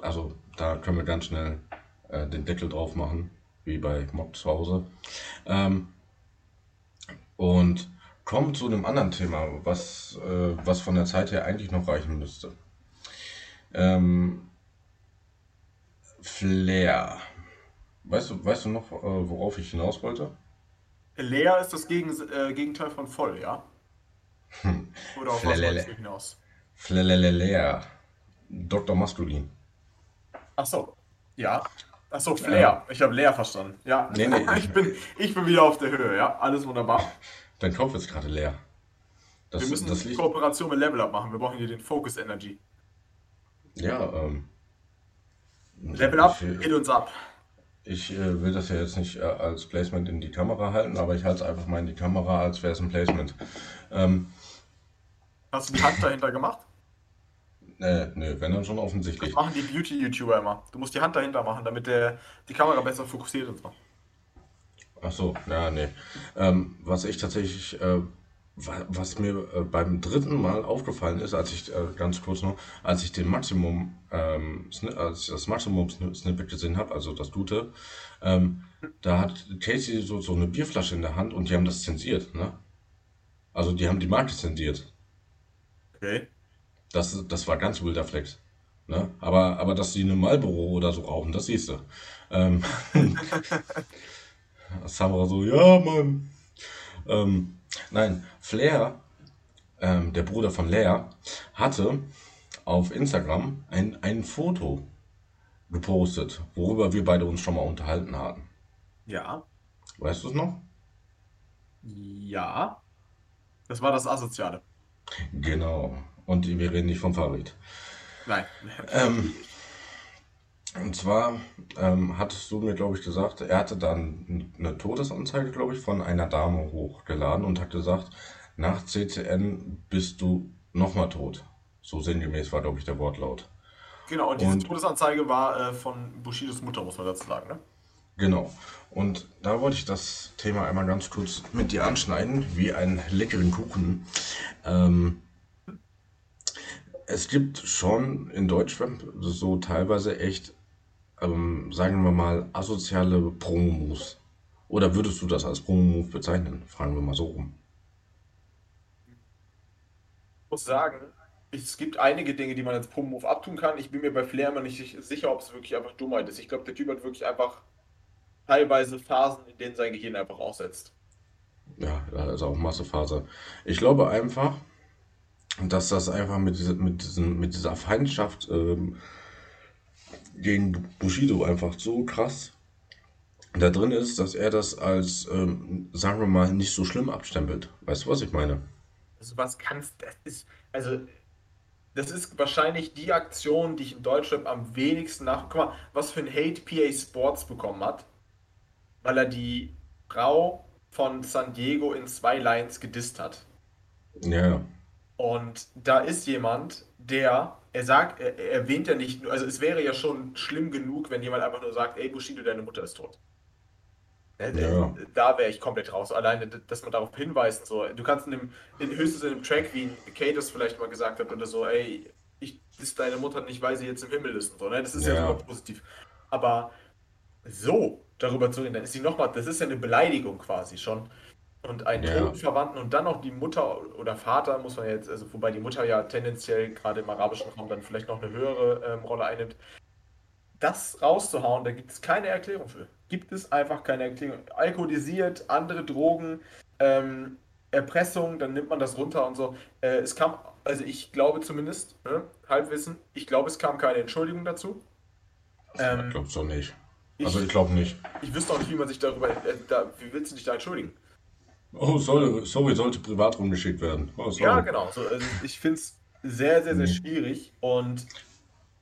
S1: also da können wir ganz schnell äh, den Deckel drauf machen, wie bei Mob zu Hause. Ähm, und kommen zu einem anderen Thema, was, äh, was von der Zeit her eigentlich noch reichen müsste. Ähm, Flair. Weißt du, weißt du noch, äh, worauf ich hinaus wollte?
S2: Leer ist das Gegen äh, Gegenteil von voll, ja? Oder auf was wolltest du hinaus?
S1: Flair. Dr. Maskulin.
S2: Ach so, ja. Ach so, Flair. Ich habe leer verstanden. Ja,
S1: Nee, nee.
S2: ich, bin, ich bin wieder auf der Höhe, ja. Alles wunderbar.
S1: Dein Kopf ist gerade leer. Das,
S2: Wir müssen
S1: das
S2: eine. Kooperation mit Level Up machen. Wir brauchen hier den Focus Energy.
S1: Ja, ähm.
S2: Level Up,
S1: Ich,
S2: hit uns ab.
S1: ich äh, will das ja jetzt nicht äh, als Placement in die Kamera halten, aber ich halte es einfach mal in die Kamera, als wäre es ein Placement. Ähm,
S2: Hast du die Hand dahinter gemacht?
S1: äh, nö, wenn dann schon
S2: Das
S1: offensichtlich.
S2: machen die Beauty-YouTuber immer. Du musst die Hand dahinter machen, damit der, die Kamera besser fokussiert und so.
S1: Ach so, ja, nee. Ähm, was ich tatsächlich, äh, wa- was mir äh, beim dritten Mal aufgefallen ist, als ich, äh, ganz kurz noch, als ich den Maximum, ähm, Sni- als ich das Maximum-Snippet gesehen habe, also das Gute, ähm, da hat Casey so, so eine Bierflasche in der Hand und die haben das zensiert, ne? Also die haben die Marke zensiert.
S2: Okay.
S1: Das, das war ganz wilder Flex. Ne? Aber, aber dass sie eine Marlboro oder so rauchen, das siehst du. Ähm, Samra so, ja, Mann. Ähm, nein, Flair, ähm, der Bruder von Lea, hatte auf Instagram ein, ein Foto gepostet, worüber wir beide uns schon mal unterhalten hatten.
S2: Ja.
S1: Weißt du es noch?
S2: Ja. Das war das Asoziale.
S1: Genau. Und wir reden nicht vom Fahrrad.
S2: Nein.
S1: Ähm, Und zwar ähm, hattest du mir, glaube ich, gesagt, er hatte dann eine Todesanzeige, glaube ich, von einer Dame hochgeladen und hat gesagt, nach CCN bist du nochmal tot. So sinngemäß war, glaube ich, der Wortlaut.
S2: Genau, und diese
S1: Und
S2: Todesanzeige war äh, von Bushidos Mutter, muss man dazu sagen, ne?
S1: genau. Und da wollte ich das Thema einmal ganz kurz mit dir anschneiden, wie einen leckeren Kuchen. Ähm, es gibt schon in Deutschrap so teilweise echt, ähm, sagen wir mal, asoziale Promo-Moves. Oder würdest du das als Promo-Move bezeichnen? Fragen wir mal so rum.
S2: Ich muss sagen, es gibt einige Dinge, die man als Promo-Move abtun kann. Ich bin mir bei Flair immer nicht sich- sicher, ob es wirklich einfach Dummheit ist. Ich glaube, der Typ hat wirklich einfach teilweise Phasen, in denen sein Gehirn einfach aussetzt.
S1: Ja, da ist auch Massephase. Ich glaube einfach, dass das einfach mit dieser, mit diesen, mit dieser Feindschaft ähm, gegen Bushido einfach so krass da drin ist, dass er das als, ähm, sagen wir mal, nicht so schlimm abstempelt. Weißt du, was ich meine?
S2: Also was kannst, das ist, also das ist wahrscheinlich die Aktion, die ich in Deutschland am wenigsten nach. Guck mal, was für ein Hate PA Sports bekommen hat, weil er die Frau von San Diego in zwei Lines gedisst hat.
S1: Ja, ja.
S2: Und da ist jemand, der, er sagt, er, er erwähnt ja nicht nur, also es wäre ja schon schlimm genug, wenn jemand einfach nur sagt, ey Bushido, deine Mutter ist tot. Äh,
S1: Ja,
S2: äh, Da wäre ich komplett raus. Alleine, dass man darauf hinweist, so, du kannst in dem, in, höchstens in einem Track, wie Kate das vielleicht mal gesagt hat, oder so, ey, ich ist deine Mutter nicht, weil sie jetzt im Himmel ist und so, ne? Das ist ja
S1: ja,
S2: super positiv. Aber so darüber zu reden, dann ist sie nochmal, das ist ja eine Beleidigung quasi schon. Und einen
S1: ja,
S2: toten
S1: ja,
S2: Verwandten und dann noch die Mutter oder Vater, muss man jetzt, also wobei die Mutter ja tendenziell gerade im arabischen Raum dann vielleicht noch eine höhere ähm, Rolle einnimmt, das rauszuhauen, da gibt es keine Erklärung für. Gibt es einfach keine Erklärung. Alkoholisiert, andere Drogen, ähm, Erpressung, dann nimmt man das runter und so. Äh, es kam, also ich glaube zumindest, ne, Halbwissen, ich glaube, es kam keine Entschuldigung dazu.
S1: ich
S2: Ähm,
S1: glaube so nicht. Also ich
S2: ich,
S1: glaube nicht.
S2: ich wüsste auch nicht, wie man sich darüber, äh, da, wie willst du dich da entschuldigen?
S1: Oh, sorry, sorry, sollte privat rumgeschickt werden. Oh,
S2: Ja, genau. So, also ich finde es sehr, sehr, sehr
S1: Nee,
S2: schwierig und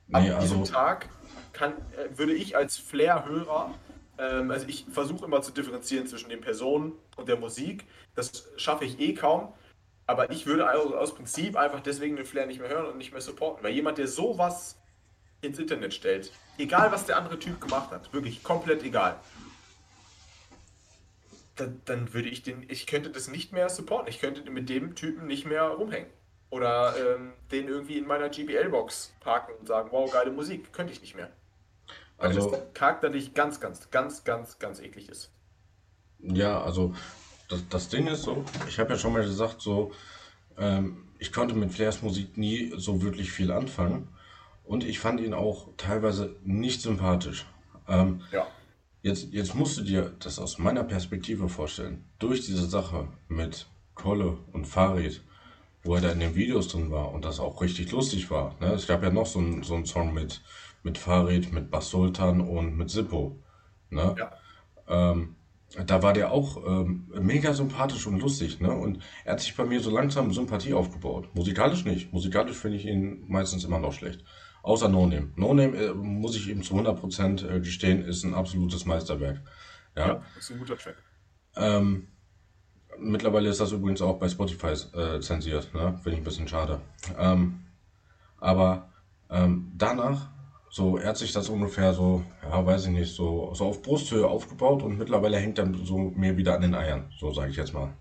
S1: nee,
S2: diesem
S1: also,
S2: Tag kann, äh, würde ich als Flair-Hörer, ähm, also ich versuche immer zu differenzieren zwischen den Personen und der Musik. Das schaffe ich eh kaum. Aber ich würde also aus Prinzip einfach deswegen den Flair nicht mehr hören und nicht mehr supporten. Weil jemand, der sowas ins Internet stellt, egal was der andere Typ gemacht hat, wirklich komplett egal, dann, dann würde ich den, ich könnte das nicht mehr supporten. Ich könnte mit dem Typen nicht mehr rumhängen. Oder ähm, den irgendwie in meiner GBL-Box parken und sagen, wow, geile Musik. Könnte ich nicht mehr. Weil das
S1: also,
S2: charakterlich ganz, ganz, ganz, ganz, ganz eklig ist.
S1: ja, also, das, das Ding ist so, ich habe ja schon mal gesagt, so, ähm, ich konnte mit Flairs Musik nie so wirklich viel anfangen. Und ich fand ihn auch teilweise nicht sympathisch. Ähm,
S2: Ja.
S1: Jetzt, jetzt musst du dir das aus meiner Perspektive vorstellen. Durch diese Sache mit Kolle und Farid, wo er da in den Videos drin war und das auch richtig lustig war. Ne? Es gab ja noch so einen so einen Song mit, mit Farid, mit Bass Sultan und mit Sippo. Ne?
S2: Ja.
S1: Ähm, da war der auch ähm, mega sympathisch und lustig, ne? Und er hat sich bei mir so langsam Sympathie aufgebaut. Musikalisch nicht. Musikalisch finde ich ihn meistens immer noch schlecht. Außer No Name. No Name, äh, muss ich ihm zu 100% äh, gestehen, ist ein absolutes Meisterwerk. Ja.
S2: Ja, das ist ein guter Track.
S1: Ähm, mittlerweile ist das übrigens auch bei Spotify äh, zensiert, ne? Finde ich ein bisschen schade. Ähm, aber ähm, danach, so, er hat sich das ungefähr so, ja, weiß ich nicht, so, so auf Brusthöhe aufgebaut und mittlerweile hängt dann so mir wieder an den Eiern, so sage ich jetzt mal.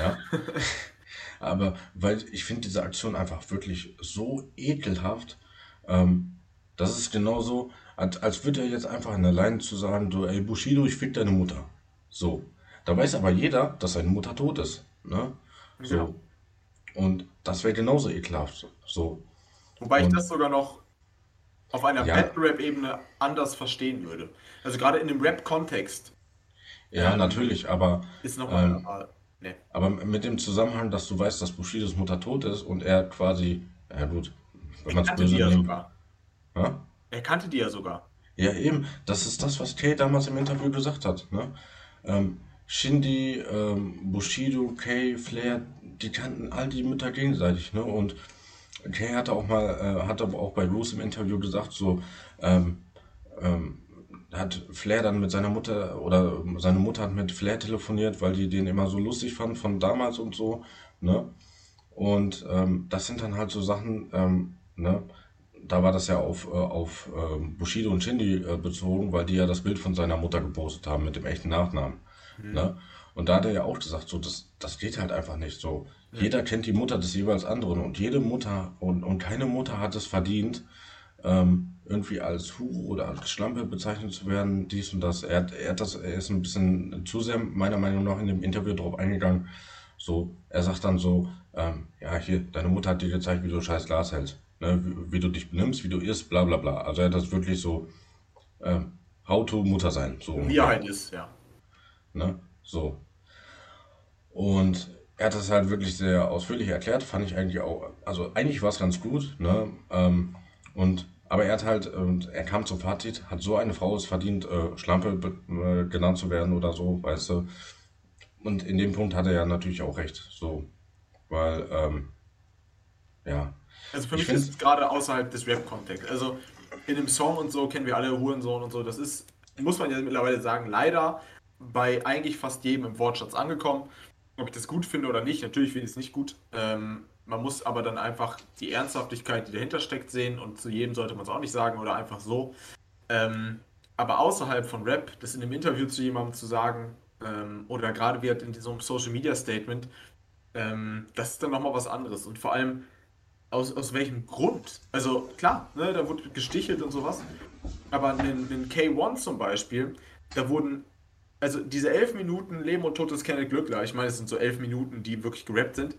S1: Ja. Aber weil ich finde diese Aktion einfach wirklich so ekelhaft. Ähm, das ist genauso, als, als würde er jetzt einfach in der Line zu sagen, so, ey Bushido, ich fick deine Mutter. So. Da weiß aber jeder, dass seine Mutter tot ist. Ne? So. Und das wäre genauso ekelhaft. So.
S2: Wobei ich
S1: Und
S2: das sogar noch auf einer
S1: ja,
S2: Battle-Rap-Ebene anders verstehen würde. Also gerade in dem Rap-Kontext
S1: ja,
S2: ähm,
S1: natürlich, aber,
S2: ist nochmal,
S1: ähm,
S2: aber ne.
S1: aber mit dem Zusammenhang, dass du weißt, dass Bushidos Mutter tot ist und er quasi, ja gut, wenn
S2: Er kannte die ja
S1: nimmt,
S2: sogar.
S1: ja?
S2: Er kannte die ja sogar.
S1: Ja, eben, das ist das, was Kay damals im Interview gesagt hat. Ne? Ähm, Shindy, ähm, Bushido, Kay, Flair, die kannten all die Mütter gegenseitig. Ne? Und Kay hatte auch mal, äh, hatte aber auch bei Roos im Interview gesagt, so, ähm, ähm, hat Flair dann mit seiner Mutter oder seine Mutter hat mit Flair telefoniert, weil die den immer so lustig fand von damals und so, ne? Und ähm, das sind dann halt so Sachen, ähm, ne? Da war das ja auf, äh, auf äh, Bushido und Shindy äh, bezogen, weil die ja das Bild von seiner Mutter gepostet haben mit dem echten Nachnamen. Mhm. Ne? Und da hat er ja auch gesagt, so, das, das geht halt einfach nicht so. Mhm. Jeder kennt die Mutter des jeweils anderen und jede Mutter und, und keine Mutter hat es verdient, ähm, irgendwie als Hu oder als Schlampe bezeichnet zu werden, dies und das. Er, er, hat das, er ist ein bisschen zu sehr, meiner Meinung nach, in dem Interview drauf eingegangen. So, er sagt dann so, ähm, ja, hier, deine Mutter hat dir gezeigt, wie du scheiß Glas hältst, ne? wie, wie, du dich benimmst, wie du isst, bla bla bla. Also er hat das wirklich so, ähm, how to Mutter sein. So
S2: wie er halt ist, ja.
S1: Ne? So. Und er hat das halt wirklich sehr ausführlich erklärt, fand ich eigentlich auch, also eigentlich war es ganz gut, ne? Ähm, und aber er hat halt, er kam zum Fazit, hat so eine Frau es verdient, äh, Schlampe äh, genannt zu werden oder so, weißt du. Und in dem Punkt hat er ja natürlich auch recht, so, weil, ähm, ja.
S2: Also für mich ist es gerade außerhalb des Rap-Kontexts. Also in dem Song und so kennen wir alle Hurensohn und so. Das ist, muss man ja mittlerweile sagen, leider bei eigentlich fast jedem im Wortschatz angekommen. Ob ich das gut finde oder nicht, natürlich finde ich es nicht gut. Ähm, man muss aber dann einfach die Ernsthaftigkeit, die dahinter steckt, sehen und zu jedem sollte man es auch nicht sagen oder einfach so. Ähm, aber außerhalb von Rap, das in einem Interview zu jemandem zu sagen ähm, oder gerade wie halt in so einem Social Media Statement, ähm, das ist dann nochmal was anderes. Und vor allem, aus, aus welchem Grund? Also klar, ne, da wurde gestichelt und sowas, aber in, in K1 zum Beispiel, da wurden also diese elf Minuten Leben und Tod des Kenneth Glückler, ich meine, es sind so elf Minuten, die wirklich gerappt sind,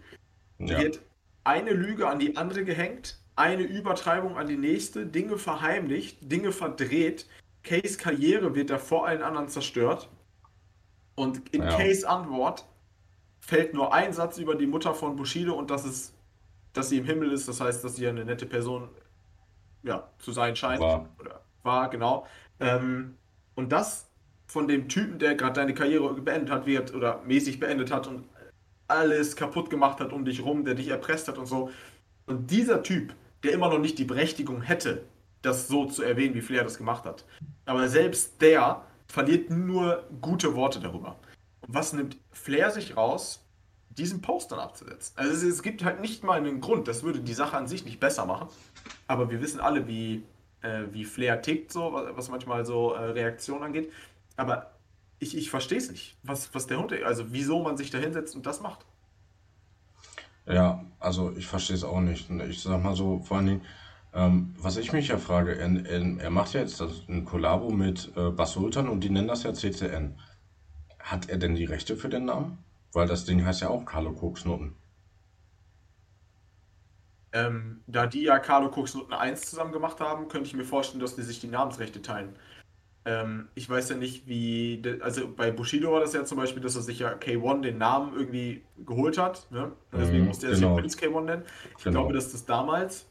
S2: ja. wird eine Lüge an die andere gehängt, eine Übertreibung an die nächste, Dinge verheimlicht, Dinge verdreht. Case Karriere wird da vor allen anderen zerstört. Und in ja. Case Antwort fällt nur ein Satz über die Mutter von Bushido und das ist, dass sie im Himmel ist. Das heißt, dass sie eine nette Person ja, zu sein scheint. War. Oder war, genau. Ähm, und das von dem Typen, der gerade deine Karriere beendet hat, wird oder mäßig beendet hat und alles kaputt gemacht hat um dich rum, der dich erpresst hat und so. Und dieser Typ, der immer noch nicht die Berechtigung hätte, das so zu erwähnen, wie Flair das gemacht hat. Aber selbst der verliert nur gute Worte darüber. Und was nimmt Flair sich raus, diesen Post dann abzusetzen? Also es, es gibt halt nicht mal einen Grund, das würde die Sache an sich nicht besser machen. Aber wir wissen alle, wie, äh, wie Flair tickt, so, was manchmal so äh, Reaktionen angeht. Aber ich, ich verstehe es nicht, was, was der Hund, also wieso man sich da hinsetzt und das macht.
S1: Ja, also ich verstehe es auch nicht. Ich sag mal so, vor allen Dingen, ähm, was ich mich ja frage, er, er, er macht ja jetzt das, ein Kollabo mit äh, Bas Sultan und die nennen das ja CCN. Hat er denn die Rechte für den Namen? Weil das Ding heißt ja auch Carlo Koksnutten.
S2: Ähm, da die ja Carlo Koksnutten 1 zusammen gemacht haben, könnte ich mir vorstellen, dass die sich die Namensrechte teilen. Ähm, ich weiß ja nicht, wie. Also bei Bushido war das ja zum Beispiel, dass er sich ja K1 den Namen irgendwie geholt hat. Ne? Deswegen mhm, musste er genau. sich Prince K1 nennen. Ich genau. glaube, dass das damals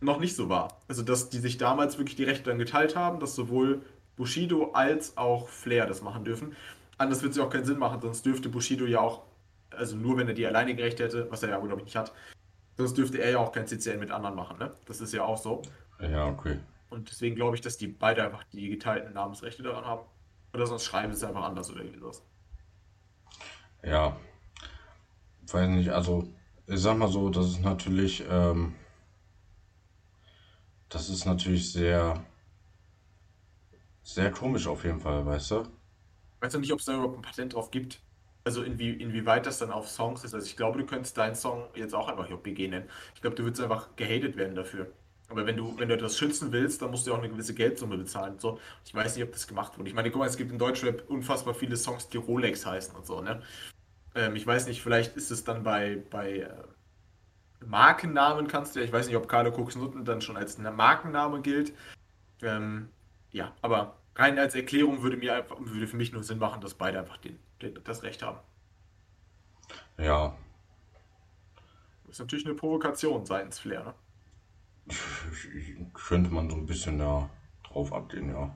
S2: noch nicht so war. Also, dass die sich damals wirklich die Rechte dann geteilt haben, dass sowohl Bushido als auch Flair das machen dürfen. Anders wird es ja auch keinen Sinn machen, sonst dürfte Bushido ja auch, also nur wenn er die alleine gerecht hätte, was er ja, glaube ich, nicht hat, sonst dürfte er ja auch kein CCN mit anderen machen. Ne? Das ist ja auch so.
S1: Ja, okay.
S2: Und deswegen glaube ich, dass die beide einfach die geteilten Namensrechte daran haben. Oder sonst schreiben sie es einfach anders oder irgendwie sowas.
S1: Ja. Weiß nicht, also ich sag mal so, das ist natürlich, ähm, das ist natürlich sehr, sehr komisch auf jeden Fall, weißt du?
S2: Weißt du nicht, ob es da überhaupt ein Patent drauf gibt? Also inwie, inwieweit das dann auf Songs ist. Also ich glaube, du könntest deinen Song jetzt auch einfach JPG nennen. Ich glaube, du würdest einfach gehatet werden dafür. Aber wenn du, wenn du etwas schützen willst, dann musst du auch eine gewisse Geldsumme bezahlen. So. Ich weiß nicht, ob das gemacht wurde. Ich meine, guck mal, es gibt in Deutschrap unfassbar viele Songs, die Rolex heißen und so, ne? Ähm, ich weiß nicht, vielleicht ist es dann bei, bei äh, Markennamen kannst du ja, ich weiß nicht, ob Carlo Nutten dann schon als Markenname gilt. Ähm, ja, aber rein als Erklärung würde mir einfach, würde für mich nur Sinn machen, dass beide einfach den, den, das Recht haben.
S1: Ja.
S2: Das ist natürlich eine Provokation seitens Flair, ne?
S1: Könnte man so ein bisschen da drauf abgehen, ja.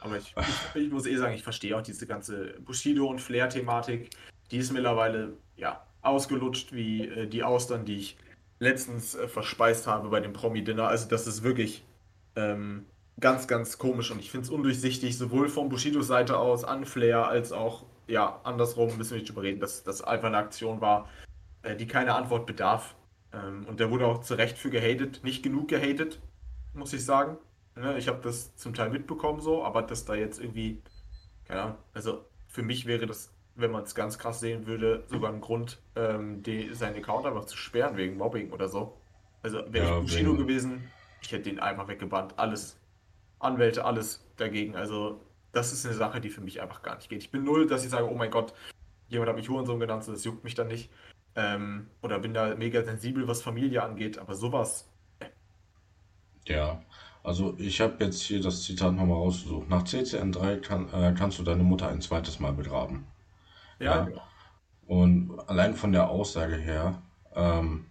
S2: Aber ich, ich, ich muss eh sagen, ich verstehe auch diese ganze Bushido- und Flair-Thematik. Die ist mittlerweile ja, ausgelutscht wie äh, die Austern, die ich letztens äh, verspeist habe bei dem Promi-Dinner. Also das ist wirklich, ähm, ganz, ganz komisch und ich finde es undurchsichtig, sowohl von Bushidos Seite aus an Flair als auch, ja, andersrum müssen wir nicht drüber reden, dass das einfach eine Aktion war, äh, die keine Antwort bedarf. Ähm, und der wurde auch zu Recht für gehatet, nicht genug gehatet, muss ich sagen. Ne, ich habe das zum Teil mitbekommen so, aber dass da jetzt irgendwie, keine Ahnung, also für mich wäre das, wenn man es ganz krass sehen würde, sogar ein Grund, ähm, die, seinen Account einfach zu sperren wegen Mobbing oder so. Also wäre
S1: Ja,
S2: ich Bushido
S1: wegen-
S2: gewesen, ich hätte den einfach weggebannt. Alles, Anwälte, alles dagegen. Also das ist eine Sache, die für mich einfach gar nicht geht. Ich bin null, dass ich sage, oh mein Gott, jemand hat mich Hurensohn genannt, so, das juckt mich dann nicht. Ähm, oder bin da mega sensibel, was Familie angeht, aber sowas,
S1: Ja, also ich habe jetzt hier das Zitat nochmal rausgesucht. Nach CCN3 kann, äh, kannst du deine Mutter ein zweites Mal begraben.
S2: ja,
S1: Ja.
S2: genau.
S1: Und allein von der Aussage her, ähm,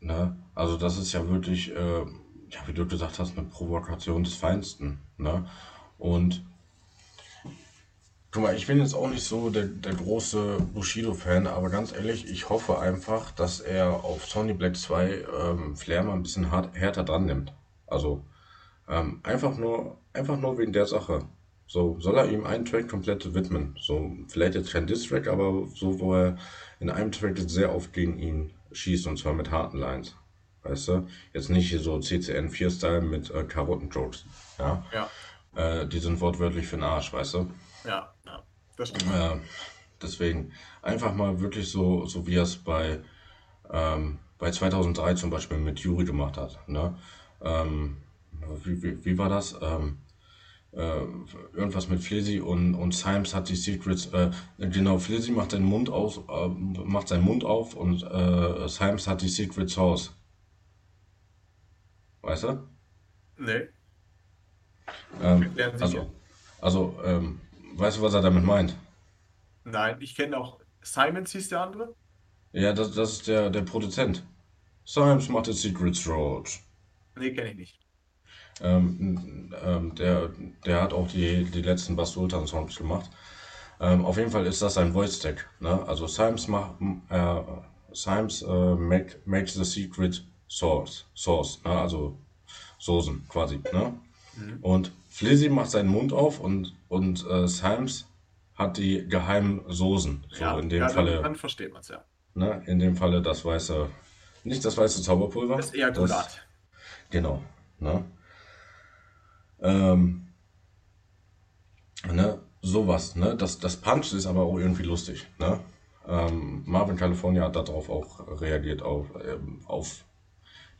S1: ne, also das ist ja wirklich, äh, ja, wie du gesagt hast, eine Provokation des Feinsten, ne? Und guck mal, ich bin jetzt auch nicht so der, der große Bushido-Fan, aber ganz ehrlich, ich hoffe einfach, dass er auf Sony Black 2 ähm, Flair mal ein bisschen hart, härter dran nimmt. Also ähm, einfach nur, einfach nur wegen der Sache. So, soll er ihm einen Track komplett widmen. So, vielleicht jetzt kein Diss-Track, aber so, wo er in einem Track sehr oft gegen ihn schießt und zwar mit harten Lines. Weißt du? Jetzt nicht hier so CCN 4-Style mit äh, Karotten-Jokes. Ja?
S2: Ja,
S1: Äh, die sind wortwörtlich für den Arsch, weißt du?
S2: ja, ja, das stimmt.
S1: Äh, deswegen einfach mal wirklich so, so wie er es bei, ähm, bei 2003 zum Beispiel mit Yuri gemacht hat. Ne? Ähm, wie, wie, wie war das? Ähm, äh, irgendwas mit Flizzy und, und Symes hat die Secrets, äh, genau, Flizzy macht seinen Mund aus, äh, macht seinen Mund auf und äh, Symes hat die Secret Source. Weißt du?
S2: Nee,
S1: Ähm, also, also ähm, weißt du, was er damit meint?
S2: Nein, ich kenne auch, Simons hieß der andere?
S1: Ja, das, das ist der, der Produzent. Symes macht die Secret Source.
S2: Nee, kenne ich nicht.
S1: Ähm, ähm, der, der hat auch die, die letzten Bass Sultan Songs gemacht. Ähm, auf jeden Fall ist das ein Voice Tag. Ne? Also Symes macht, äh, Symes äh, make, makes the secret source, source, ne? also Soßen quasi. Ne?
S2: Mhm.
S1: Und Flizzy macht seinen Mund auf und, und äh, Symes hat die geheimen Soßen. So
S2: Ja,
S1: in dem
S2: ja, dann,
S1: Falle,
S2: dann versteht man es ja.
S1: ne? in dem Falle das weiße, nicht das weiße Zauberpulver.
S2: Das ist eher
S1: das,
S2: Gulat.
S1: Genau. Ne? Ähm, ne? Sowas, ne? Das, das Punch ist aber auch irgendwie lustig, ne? Ähm, Marvin California hat darauf auch reagiert, auf, ähm, auf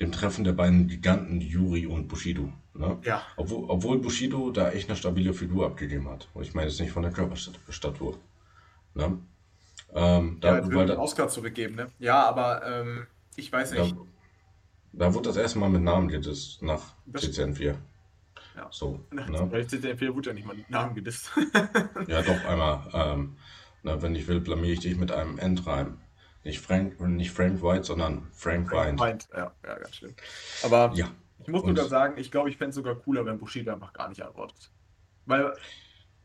S1: dem Treffen der beiden Giganten Yuri und Bushido. Ne?
S2: Ja,
S1: Obwohl, obwohl Bushido da echt eine stabile Figur abgegeben hat. Und ich meine jetzt nicht von der Körperstatur. Ne? Ähm,
S2: ja,
S1: da, weil
S2: wird den
S1: da,
S2: Oscar zurückgeben, ne? Ja, aber ähm, ich weiß
S1: da,
S2: nicht.
S1: da wurde das erste Mal mit Namen gedisst nach
S2: Das
S1: CCN4.
S2: Ja.
S1: So, ne?
S2: Bei CCN4 wurde ja nicht mal mit Namen gedisst.
S1: Ja, doch, einmal. Ähm, na, wenn ich will, blamier ich dich mit einem Endreim. Nicht Frank, nicht Frank White, sondern Frank Wind.
S2: Meint, ja, ja, ganz schlimm. Aber
S1: Ja,
S2: ich muss sogar sagen, ich glaube, ich fände es sogar cooler, wenn Bushido einfach gar nicht antwortet. Weil,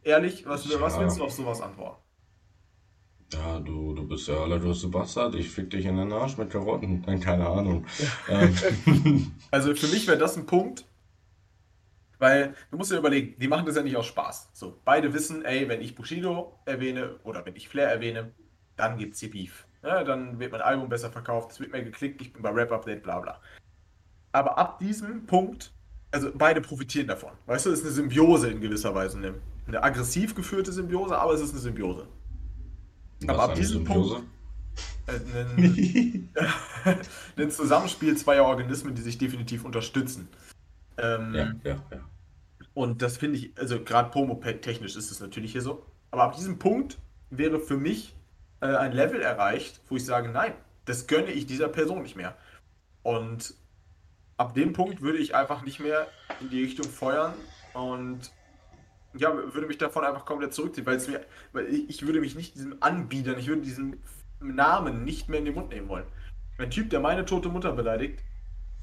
S2: ehrlich, was, was
S1: Ja.
S2: willst du auf sowas antworten?
S1: ja, du, du bist der allergrößte Bastard. Ich fick dich in den Arsch mit Karotten. Nein, keine Ahnung. Ähm,
S2: Also für mich wäre das ein Punkt, weil du musst dir überlegen, die machen das ja nicht aus Spaß. So, beide wissen, ey, wenn ich Bushido erwähne oder wenn ich Flair erwähne, dann gibt's hier Beef. Ja, dann wird mein Album besser verkauft, es wird mehr geklickt, ich bin bei Rap Update, bla bla. Aber ab diesem Punkt, also beide profitieren davon. Weißt du, es ist eine Symbiose in gewisser Weise. Eine, eine aggressiv geführte Symbiose, aber es ist eine Symbiose.
S1: was
S2: ab
S1: eine
S2: diesem
S1: Symbiose?
S2: Äh, ein, ein Zusammenspiel zweier Organismen, die sich definitiv unterstützen. Ähm,
S1: Ja, ja, ja.
S2: Und das finde ich, also gerade promo-technisch ist es natürlich hier so. Aber ab diesem Punkt wäre für mich äh, ein Level erreicht, wo ich sage, nein, das gönne ich dieser Person nicht mehr. Und ab dem Punkt würde ich einfach nicht mehr in die Richtung feuern und ja, würde mich davon einfach komplett zurückziehen, weil es mir, weil ich, würde mich nicht diesem anbiedern, ich würde diesen Namen nicht mehr in den Mund nehmen wollen. Ein Typ, der meine tote Mutter beleidigt,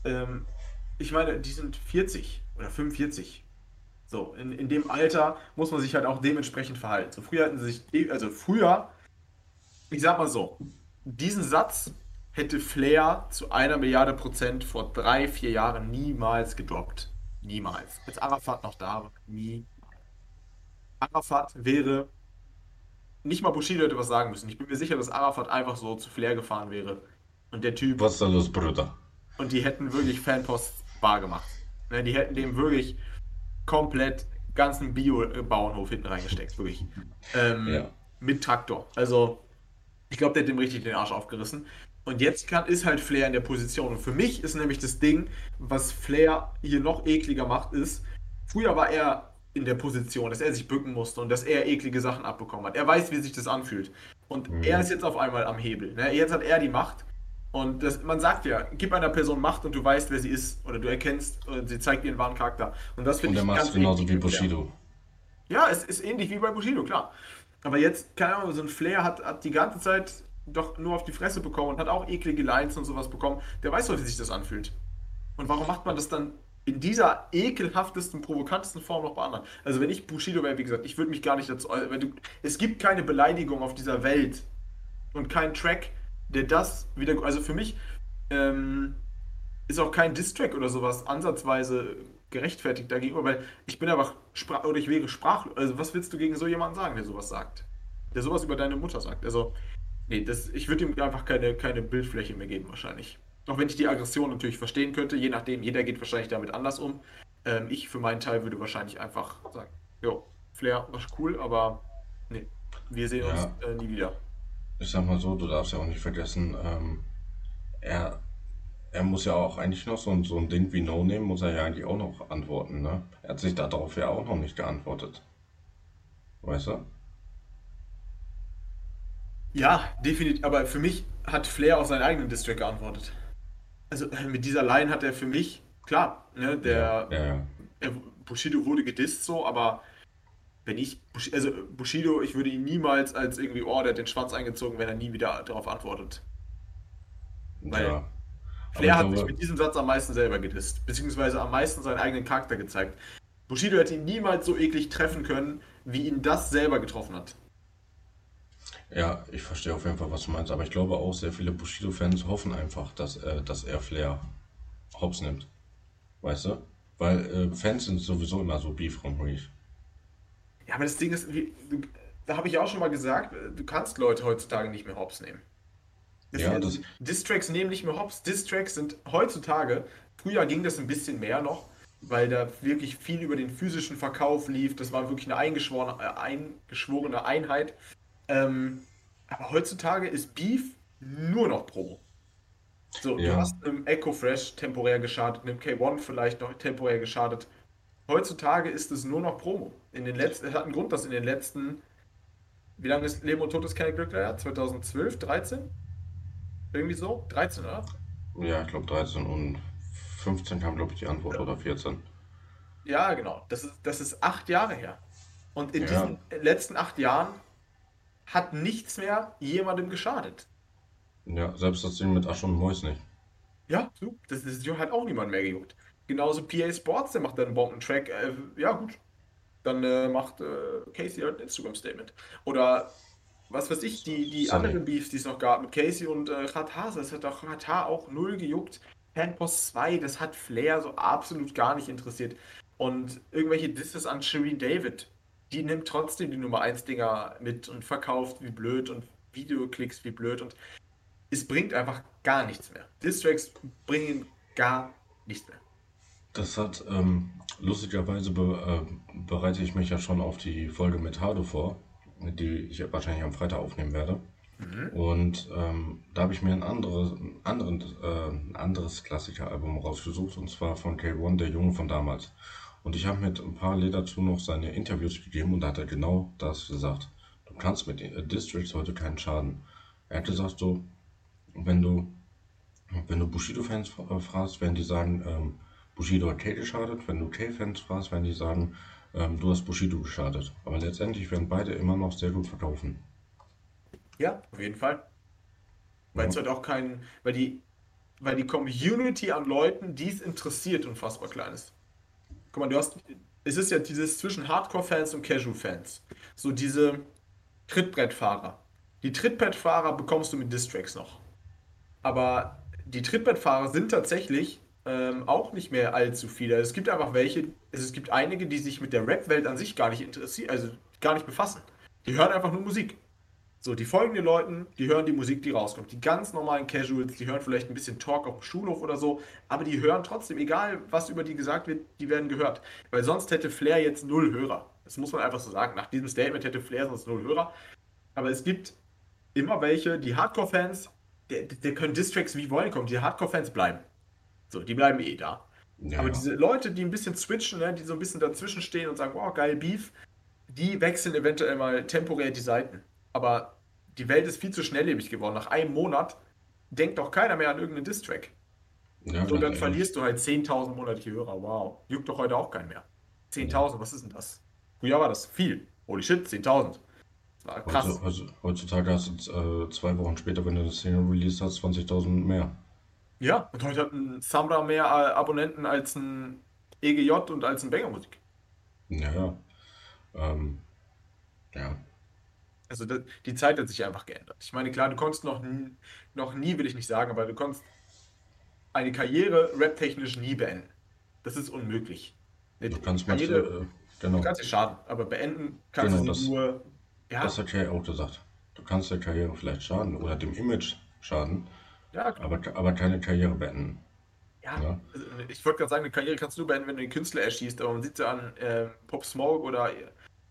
S2: ähm, ich meine, die sind 40 oder 45. So, in, in dem Alter muss man sich halt auch dementsprechend verhalten. So, früher hatten sie sich, de- also früher, ich sag mal so, diesen Satz hätte Flair zu einer Milliarde Prozent vor drei, vier Jahren niemals gedroppt. Niemals. Als Arafat noch da war, nie. Arafat wäre. Nicht mal Bushido hätte was sagen müssen. Ich bin mir sicher, dass Arafat einfach so zu Flair gefahren wäre. Und der Typ.
S1: Was ist da los, Bruder?
S2: Und die hätten wirklich Fanposts bar gemacht. Ne, die hätten dem wirklich komplett ganzen Bio-Bauernhof hinten reingesteckt. Wirklich. Ähm, ja. Mit Traktor. Also, ich glaube, der hat dem richtig den Arsch aufgerissen. Und jetzt kann, ist halt Flair in der Position. Und für mich ist nämlich das Ding, was Flair hier noch ekliger macht, ist, früher war er in der Position, dass er sich bücken musste und dass er eklige Sachen abbekommen hat. Er weiß, wie sich das anfühlt. Und mhm. er ist jetzt auf einmal am Hebel. Ne? Jetzt hat er die Macht. Und das, man sagt ja, gib einer Person Macht und du weißt, wer sie ist. Oder du erkennst, sie zeigt ihren wahren Charakter. Und das finde ich
S1: ganz macht genauso wie Bushido.
S2: Ja, es ist ähnlich wie bei Bushido, klar. Aber jetzt, keine Ahnung, so ein Flair hat, hat die ganze Zeit doch nur auf die Fresse bekommen und hat auch eklige Lines und sowas bekommen. Der weiß doch, wie sich das anfühlt. Und warum macht man das dann in dieser ekelhaftesten, provokantesten Form noch bei anderen? Also wenn ich Bushido wäre, wie gesagt, ich würde mich gar nicht dazu... Wenn du, es gibt keine Beleidigung auf dieser Welt und keinen Track, der das wieder... Also für mich ähm, ist auch kein Distrack oder sowas ansatzweise gerechtfertigt dagegen, weil ich bin einfach sprach oder ich wäre sprachlos. Also was willst du gegen so jemanden sagen, der sowas sagt? Der sowas über deine Mutter sagt. Also Nee, das, ich würde ihm einfach keine, keine Bildfläche mehr geben, wahrscheinlich. Auch wenn ich die Aggression natürlich verstehen könnte, je nachdem, jeder geht wahrscheinlich damit anders um. Ähm, ich für meinen Teil würde wahrscheinlich einfach sagen, jo, Flair war cool, aber nee, wir sehen ja. uns äh, nie wieder.
S1: Ich sag mal so, du darfst ja auch nicht vergessen, ähm, er, er muss ja auch eigentlich noch so, so ein Ding wie No Name, muss er ja eigentlich auch noch antworten, ne? Er hat sich darauf ja auch noch nicht geantwortet. Weißt du?
S2: Ja, definitiv. Aber für mich hat Flair auf seinen eigenen District geantwortet. Also äh, mit dieser Line hat er für mich, klar, ne, der ja, ja. Er, Bushido wurde gedisst so, aber wenn ich, also Bushido, ich würde ihn niemals als irgendwie, oh, der hat den Schwanz eingezogen, wenn er nie wieder darauf antwortet. Weil ja. Flair hat mich mit diesem Satz am meisten selber gedisst, beziehungsweise am meisten seinen eigenen Charakter gezeigt. Bushido hätte ihn niemals so eklig treffen können, wie ihn das selber getroffen hat.
S1: Ja, ich verstehe auf jeden Fall, was du meinst, aber ich glaube auch, sehr viele Bushido-Fans hoffen einfach, dass, äh, dass er Flair hops nimmt. Weißt du? Weil äh, Fans sind sowieso immer so beef-hungrig.
S2: Ja, aber das Ding ist, wie, du, da habe ich auch schon mal gesagt, du kannst Leute heutzutage nicht mehr hops nehmen. Das ja, das... Distracks nehmen nicht mehr hops. Distracks sind heutzutage, früher ging das ein bisschen mehr noch, weil da wirklich viel über den physischen Verkauf lief. Das war wirklich eine eingeschworene, äh, eingeschworene Einheit. Ähm, aber heutzutage ist Beef nur noch Promo. So, ja. du hast einem Echo Fresh temporär geschadet, einem K1 vielleicht noch temporär geschadet. Heutzutage ist es nur noch Promo. In den letzten, es hat einen Grund, dass in den letzten, wie lange ist Leben und Tod ist keine Glückler? 2012, 13? Irgendwie so? 13, oder?
S1: Ja, ich glaube 13 und 15 kam, glaube ich, die Antwort ja. oder 14.
S2: Ja, genau. Das ist, das ist acht Jahre her. Und in ja. diesen letzten acht Jahren hat nichts mehr jemandem geschadet.
S1: Ja, selbst das Ding mit Asch und Mois nicht.
S2: Ja. Das, das hat auch niemand mehr gejuckt. Genauso PA Sports, der macht dann einen Bombentrack. Äh, ja, gut. Dann äh, macht äh, Casey halt ein Instagram-Statement. Oder was weiß ich, die, die anderen Beefs, die es noch gab mit Casey und äh, Khatase, das hat doch Katar auch null gejuckt. Fanpost 2, das hat Flair so absolut gar nicht interessiert. Und irgendwelche Disses an Shireen David, die nimmt trotzdem die Nummer 1 Dinger mit und verkauft wie blöd und Videoklicks wie blöd und es bringt einfach gar nichts mehr. Distracks bringen gar nichts mehr.
S1: Das hat, ähm, lustigerweise be, äh, bereite ich mich ja schon auf die Folge mit Hado vor, die ich wahrscheinlich am Freitag aufnehmen werde. Mhm. Und ähm, da habe ich mir ein anderes, ein, anderen, äh, ein anderes Klassiker-Album rausgesucht, und zwar von K1, der Junge von damals. Und ich habe mit ein paar Lied dazu noch seine Interviews gegeben und da hat er genau das gesagt. Du kannst mit äh, Districts heute keinen Schaden. Er hat gesagt so, wenn du, wenn du Bushido-Fans äh, fragst, werden die sagen, ähm, Bushido hat Kay geschadet. Wenn du Kay-Fans fragst, werden die sagen, ähm, du hast Bushido geschadet. Aber letztendlich werden beide immer noch sehr gut verkaufen.
S2: Ja, auf jeden Fall. Weil es ja. halt auch kein, weil die, weil die Community an Leuten, die es interessiert, unfassbar klein ist guck mal, du hast, es ist ja dieses zwischen Hardcore-Fans und Casual-Fans. So diese Trittbrettfahrer. Die Trittbrettfahrer bekommst du mit Distracks noch. Aber die Trittbrettfahrer sind tatsächlich ähm, auch nicht mehr allzu viele. Es gibt einfach welche, es gibt einige, die sich mit der Rap-Welt an sich gar nicht interessieren, also gar nicht befassen. Die hören einfach nur Musik. So, die folgenden Leuten, die hören die Musik, die rauskommt. Die ganz normalen Casuals, die hören vielleicht ein bisschen Talk auf dem Schulhof oder so, aber die hören trotzdem, egal was über die gesagt wird, die werden gehört. Weil sonst hätte Flair jetzt null Hörer. Das muss man einfach so sagen. Nach diesem Statement hätte Flair sonst null Hörer. Aber es gibt immer welche, die Hardcore-Fans, der, der können Distracks wie wollen kommen. Die Hardcore-Fans bleiben. So, die bleiben eh da. Ja. Aber diese Leute, die ein bisschen switchen, ne, die so ein bisschen dazwischen stehen und sagen, wow, geil Beef, die wechseln eventuell mal temporär die Seiten. Aber die Welt ist viel zu schnelllebig geworden. Nach einem Monat denkt doch keiner mehr an irgendeinen Distrack. Ja, und dann verlierst du halt 10.000 monatliche Hörer. Wow. Juckt doch heute auch keinen mehr. 10.000, ja. was ist denn das? Früher war das viel. Holy shit, 10.000.
S1: Krass. Also, heutzutage hast du äh, zwei Wochen später, wenn du das Single release hast, 20.000 mehr.
S2: Ja, und heute hat ein Samra mehr äh, Abonnenten als ein EGJ und als ein Banger Musik.
S1: Ja, ja. Ähm, ja.
S2: Also das, die Zeit hat sich einfach geändert. Ich meine, klar, du konntest noch, noch nie, will ich nicht sagen, aber du konntest eine Karriere rap-technisch nie beenden. Das ist unmöglich.
S1: du kannst Karriere, manche, äh,
S2: genau. Du kannst sie schaden, aber beenden kannst genau, du das, nur.
S1: Ja. Das hat ja auch gesagt. Du kannst der Karriere vielleicht schaden oder dem Image schaden, ja, aber, aber keine Karriere beenden.
S2: Ja, ja. Ich wollte gerade sagen, eine Karriere kannst du beenden, wenn du den Künstler erschießt, aber man sieht ja an äh, Pop Smoke oder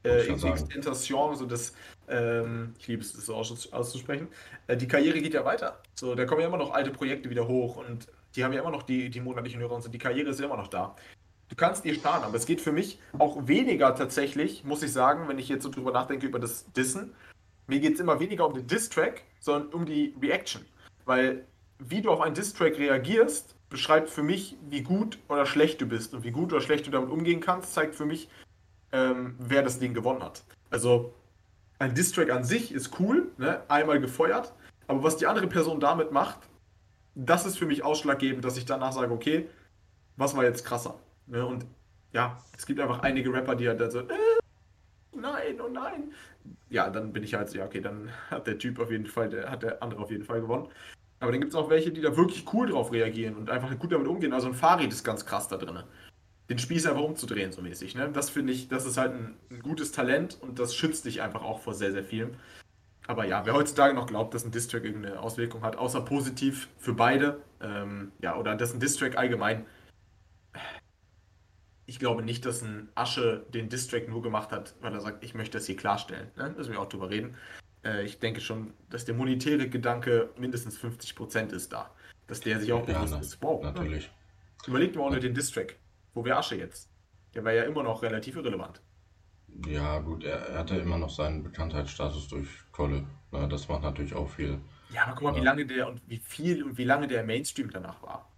S2: äh, Tentation, so das, ähm, ich liebe es, das so auszusprechen. Äh, die Karriere geht ja weiter. So, da kommen ja immer noch alte Projekte wieder hoch und die haben ja immer noch die, die monatlichen Hörer und so. Die Karriere ist ja immer noch da. Du kannst dir sparen, aber es geht für mich auch weniger tatsächlich, muss ich sagen, wenn ich jetzt so drüber nachdenke über das Dissen. Mir geht es immer weniger um den Diss-Track, sondern um die Reaction. Weil wie du auf einen Diss-Track reagierst, beschreibt für mich, wie gut oder schlecht du bist. Und wie gut oder schlecht du damit umgehen kannst, zeigt für mich, ähm, wer das Ding gewonnen hat. Also ein Distrack an sich ist cool, ne? einmal gefeuert, aber was die andere Person damit macht, das ist für mich ausschlaggebend, dass ich danach sage, okay, was war jetzt krasser? Ne? Und ja, es gibt einfach einige Rapper, die halt so, äh, nein, oh nein. Ja, dann bin ich halt so, ja, okay, dann hat der Typ auf jeden Fall, der hat der andere auf jeden Fall gewonnen. Aber dann gibt es auch welche, die da wirklich cool drauf reagieren und einfach gut damit umgehen. Also ein Farid ist ganz krass da drin den Spieß einfach umzudrehen, so mäßig. Ne? Das finde ich, das ist halt ein, ein, gutes Talent und das schützt dich einfach auch vor sehr, sehr vielem. Aber ja, wer heutzutage noch glaubt, dass ein Distrack irgendeine Auswirkung hat, außer positiv für beide, ähm, ja, oder dass ein Distrack allgemein, ich glaube nicht, dass ein Asche den Distrack nur gemacht hat, weil er sagt, ich möchte das hier klarstellen. Ne? Müssen wir auch drüber reden. Äh, ich denke schon, dass der monetäre Gedanke mindestens 50% ist da. Dass der sich auch bewusst
S1: ja, ist. Wow. Natürlich.
S2: Überlegt mal ohne den Distrack. Wo wäre Asche jetzt? Der wäre ja immer noch relativ irrelevant.
S1: Ja, gut, er, er hatte immer noch seinen Bekanntheitsstatus durch Kolle. Ne? das macht natürlich auch viel.
S2: Ja, aber guck mal, ja. wie lange der und wie viel und wie lange der Mainstream danach war.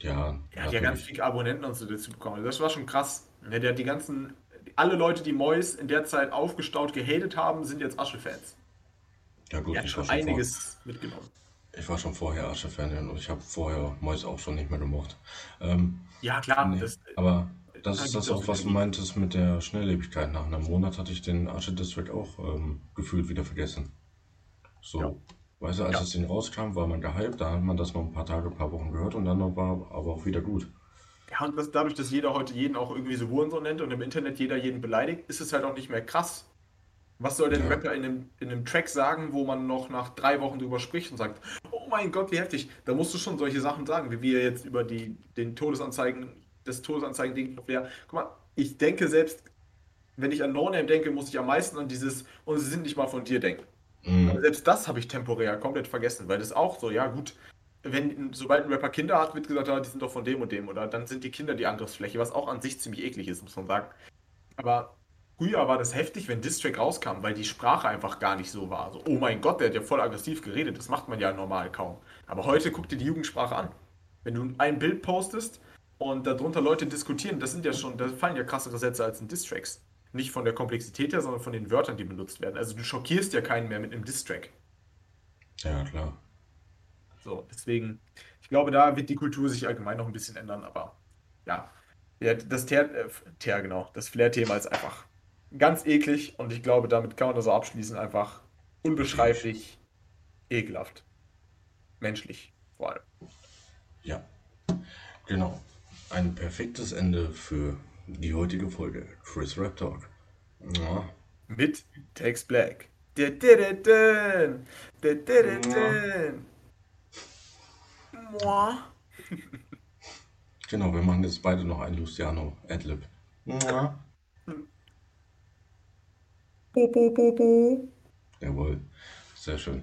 S1: Ja.
S2: Er hat ja ganz viele Abonnenten und so dazu bekommen. Das war schon krass. Ne, der hat die ganzen, alle Leute, die Mois in der Zeit aufgestaut gehatet haben, sind jetzt Asche-Fans.
S1: Ja, gut,
S2: er hat schon einiges vor... mitgenommen.
S1: Ich war schon vorher Asche-Fan und ich habe vorher Mois auch schon nicht mehr gemocht. Ähm,
S2: ja, klar.
S1: Nee, das, aber das ist das auch, was du meintest mit der Schnelllebigkeit. Nach einem Monat hatte ich den Asche District auch ähm, gefühlt wieder vergessen. So, ja. weißt du, als ja. das Ding rauskam, war man gehypt, da hat man das noch ein paar Tage, ein paar Wochen gehört und dann war aber auch wieder gut.
S2: Ja, und das, dadurch, dass jeder heute jeden auch irgendwie so Hurensohn nennt und im Internet jeder jeden beleidigt, ist es halt auch nicht mehr krass. Was soll denn ja. Rapper in einem, in einem Track sagen, wo man noch nach drei Wochen drüber spricht und sagt, oh mein Gott, wie heftig. Da musst du schon solche Sachen sagen, wie wir jetzt über die, den Todesanzeigen, das Todesanzeigen-Ding. Guck mal, ich denke selbst, wenn ich an No Name denke, muss ich am meisten an dieses, und sie sind nicht mal von dir denken. Mhm. Aber selbst das habe ich temporär komplett vergessen, weil das auch so, ja gut, wenn, sobald ein Rapper Kinder hat, wird gesagt, ah, die sind doch von dem und dem, oder dann sind die Kinder die Angriffsfläche, was auch an sich ziemlich eklig ist, muss man sagen. Aber Früher war das heftig, wenn Distrack rauskam, weil die Sprache einfach gar nicht so war. So, oh mein Gott, der hat ja voll aggressiv geredet. Das macht man ja normal kaum. Aber heute guck dir die Jugendsprache an. Wenn du ein Bild postest und darunter Leute diskutieren, das sind ja schon, da fallen ja krassere Sätze als in Distracks. Nicht von der Komplexität her, sondern von den Wörtern, die benutzt werden. Also du schockierst ja keinen mehr mit einem Distrack.
S1: Ja, klar.
S2: So, deswegen, ich glaube, da wird die Kultur sich allgemein noch ein bisschen ändern, aber ja. ja das Ter, äh, Ter genau, das Flair-Thema ist einfach ganz eklig und ich glaube, damit kann man das so abschließen. Einfach unbeschreiblich ekelhaft. Menschlich vor allem.
S1: Ja, Genau. Ein perfektes Ende für die heutige Folge. Chris Rap Talk. Ja.
S2: Mit Tex Black.
S1: Genau, wir machen jetzt beide noch ein Luciano Adlib. Jawohl. Sehr schön.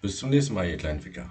S1: Bis zum nächsten Mal, ihr kleinen Ficker.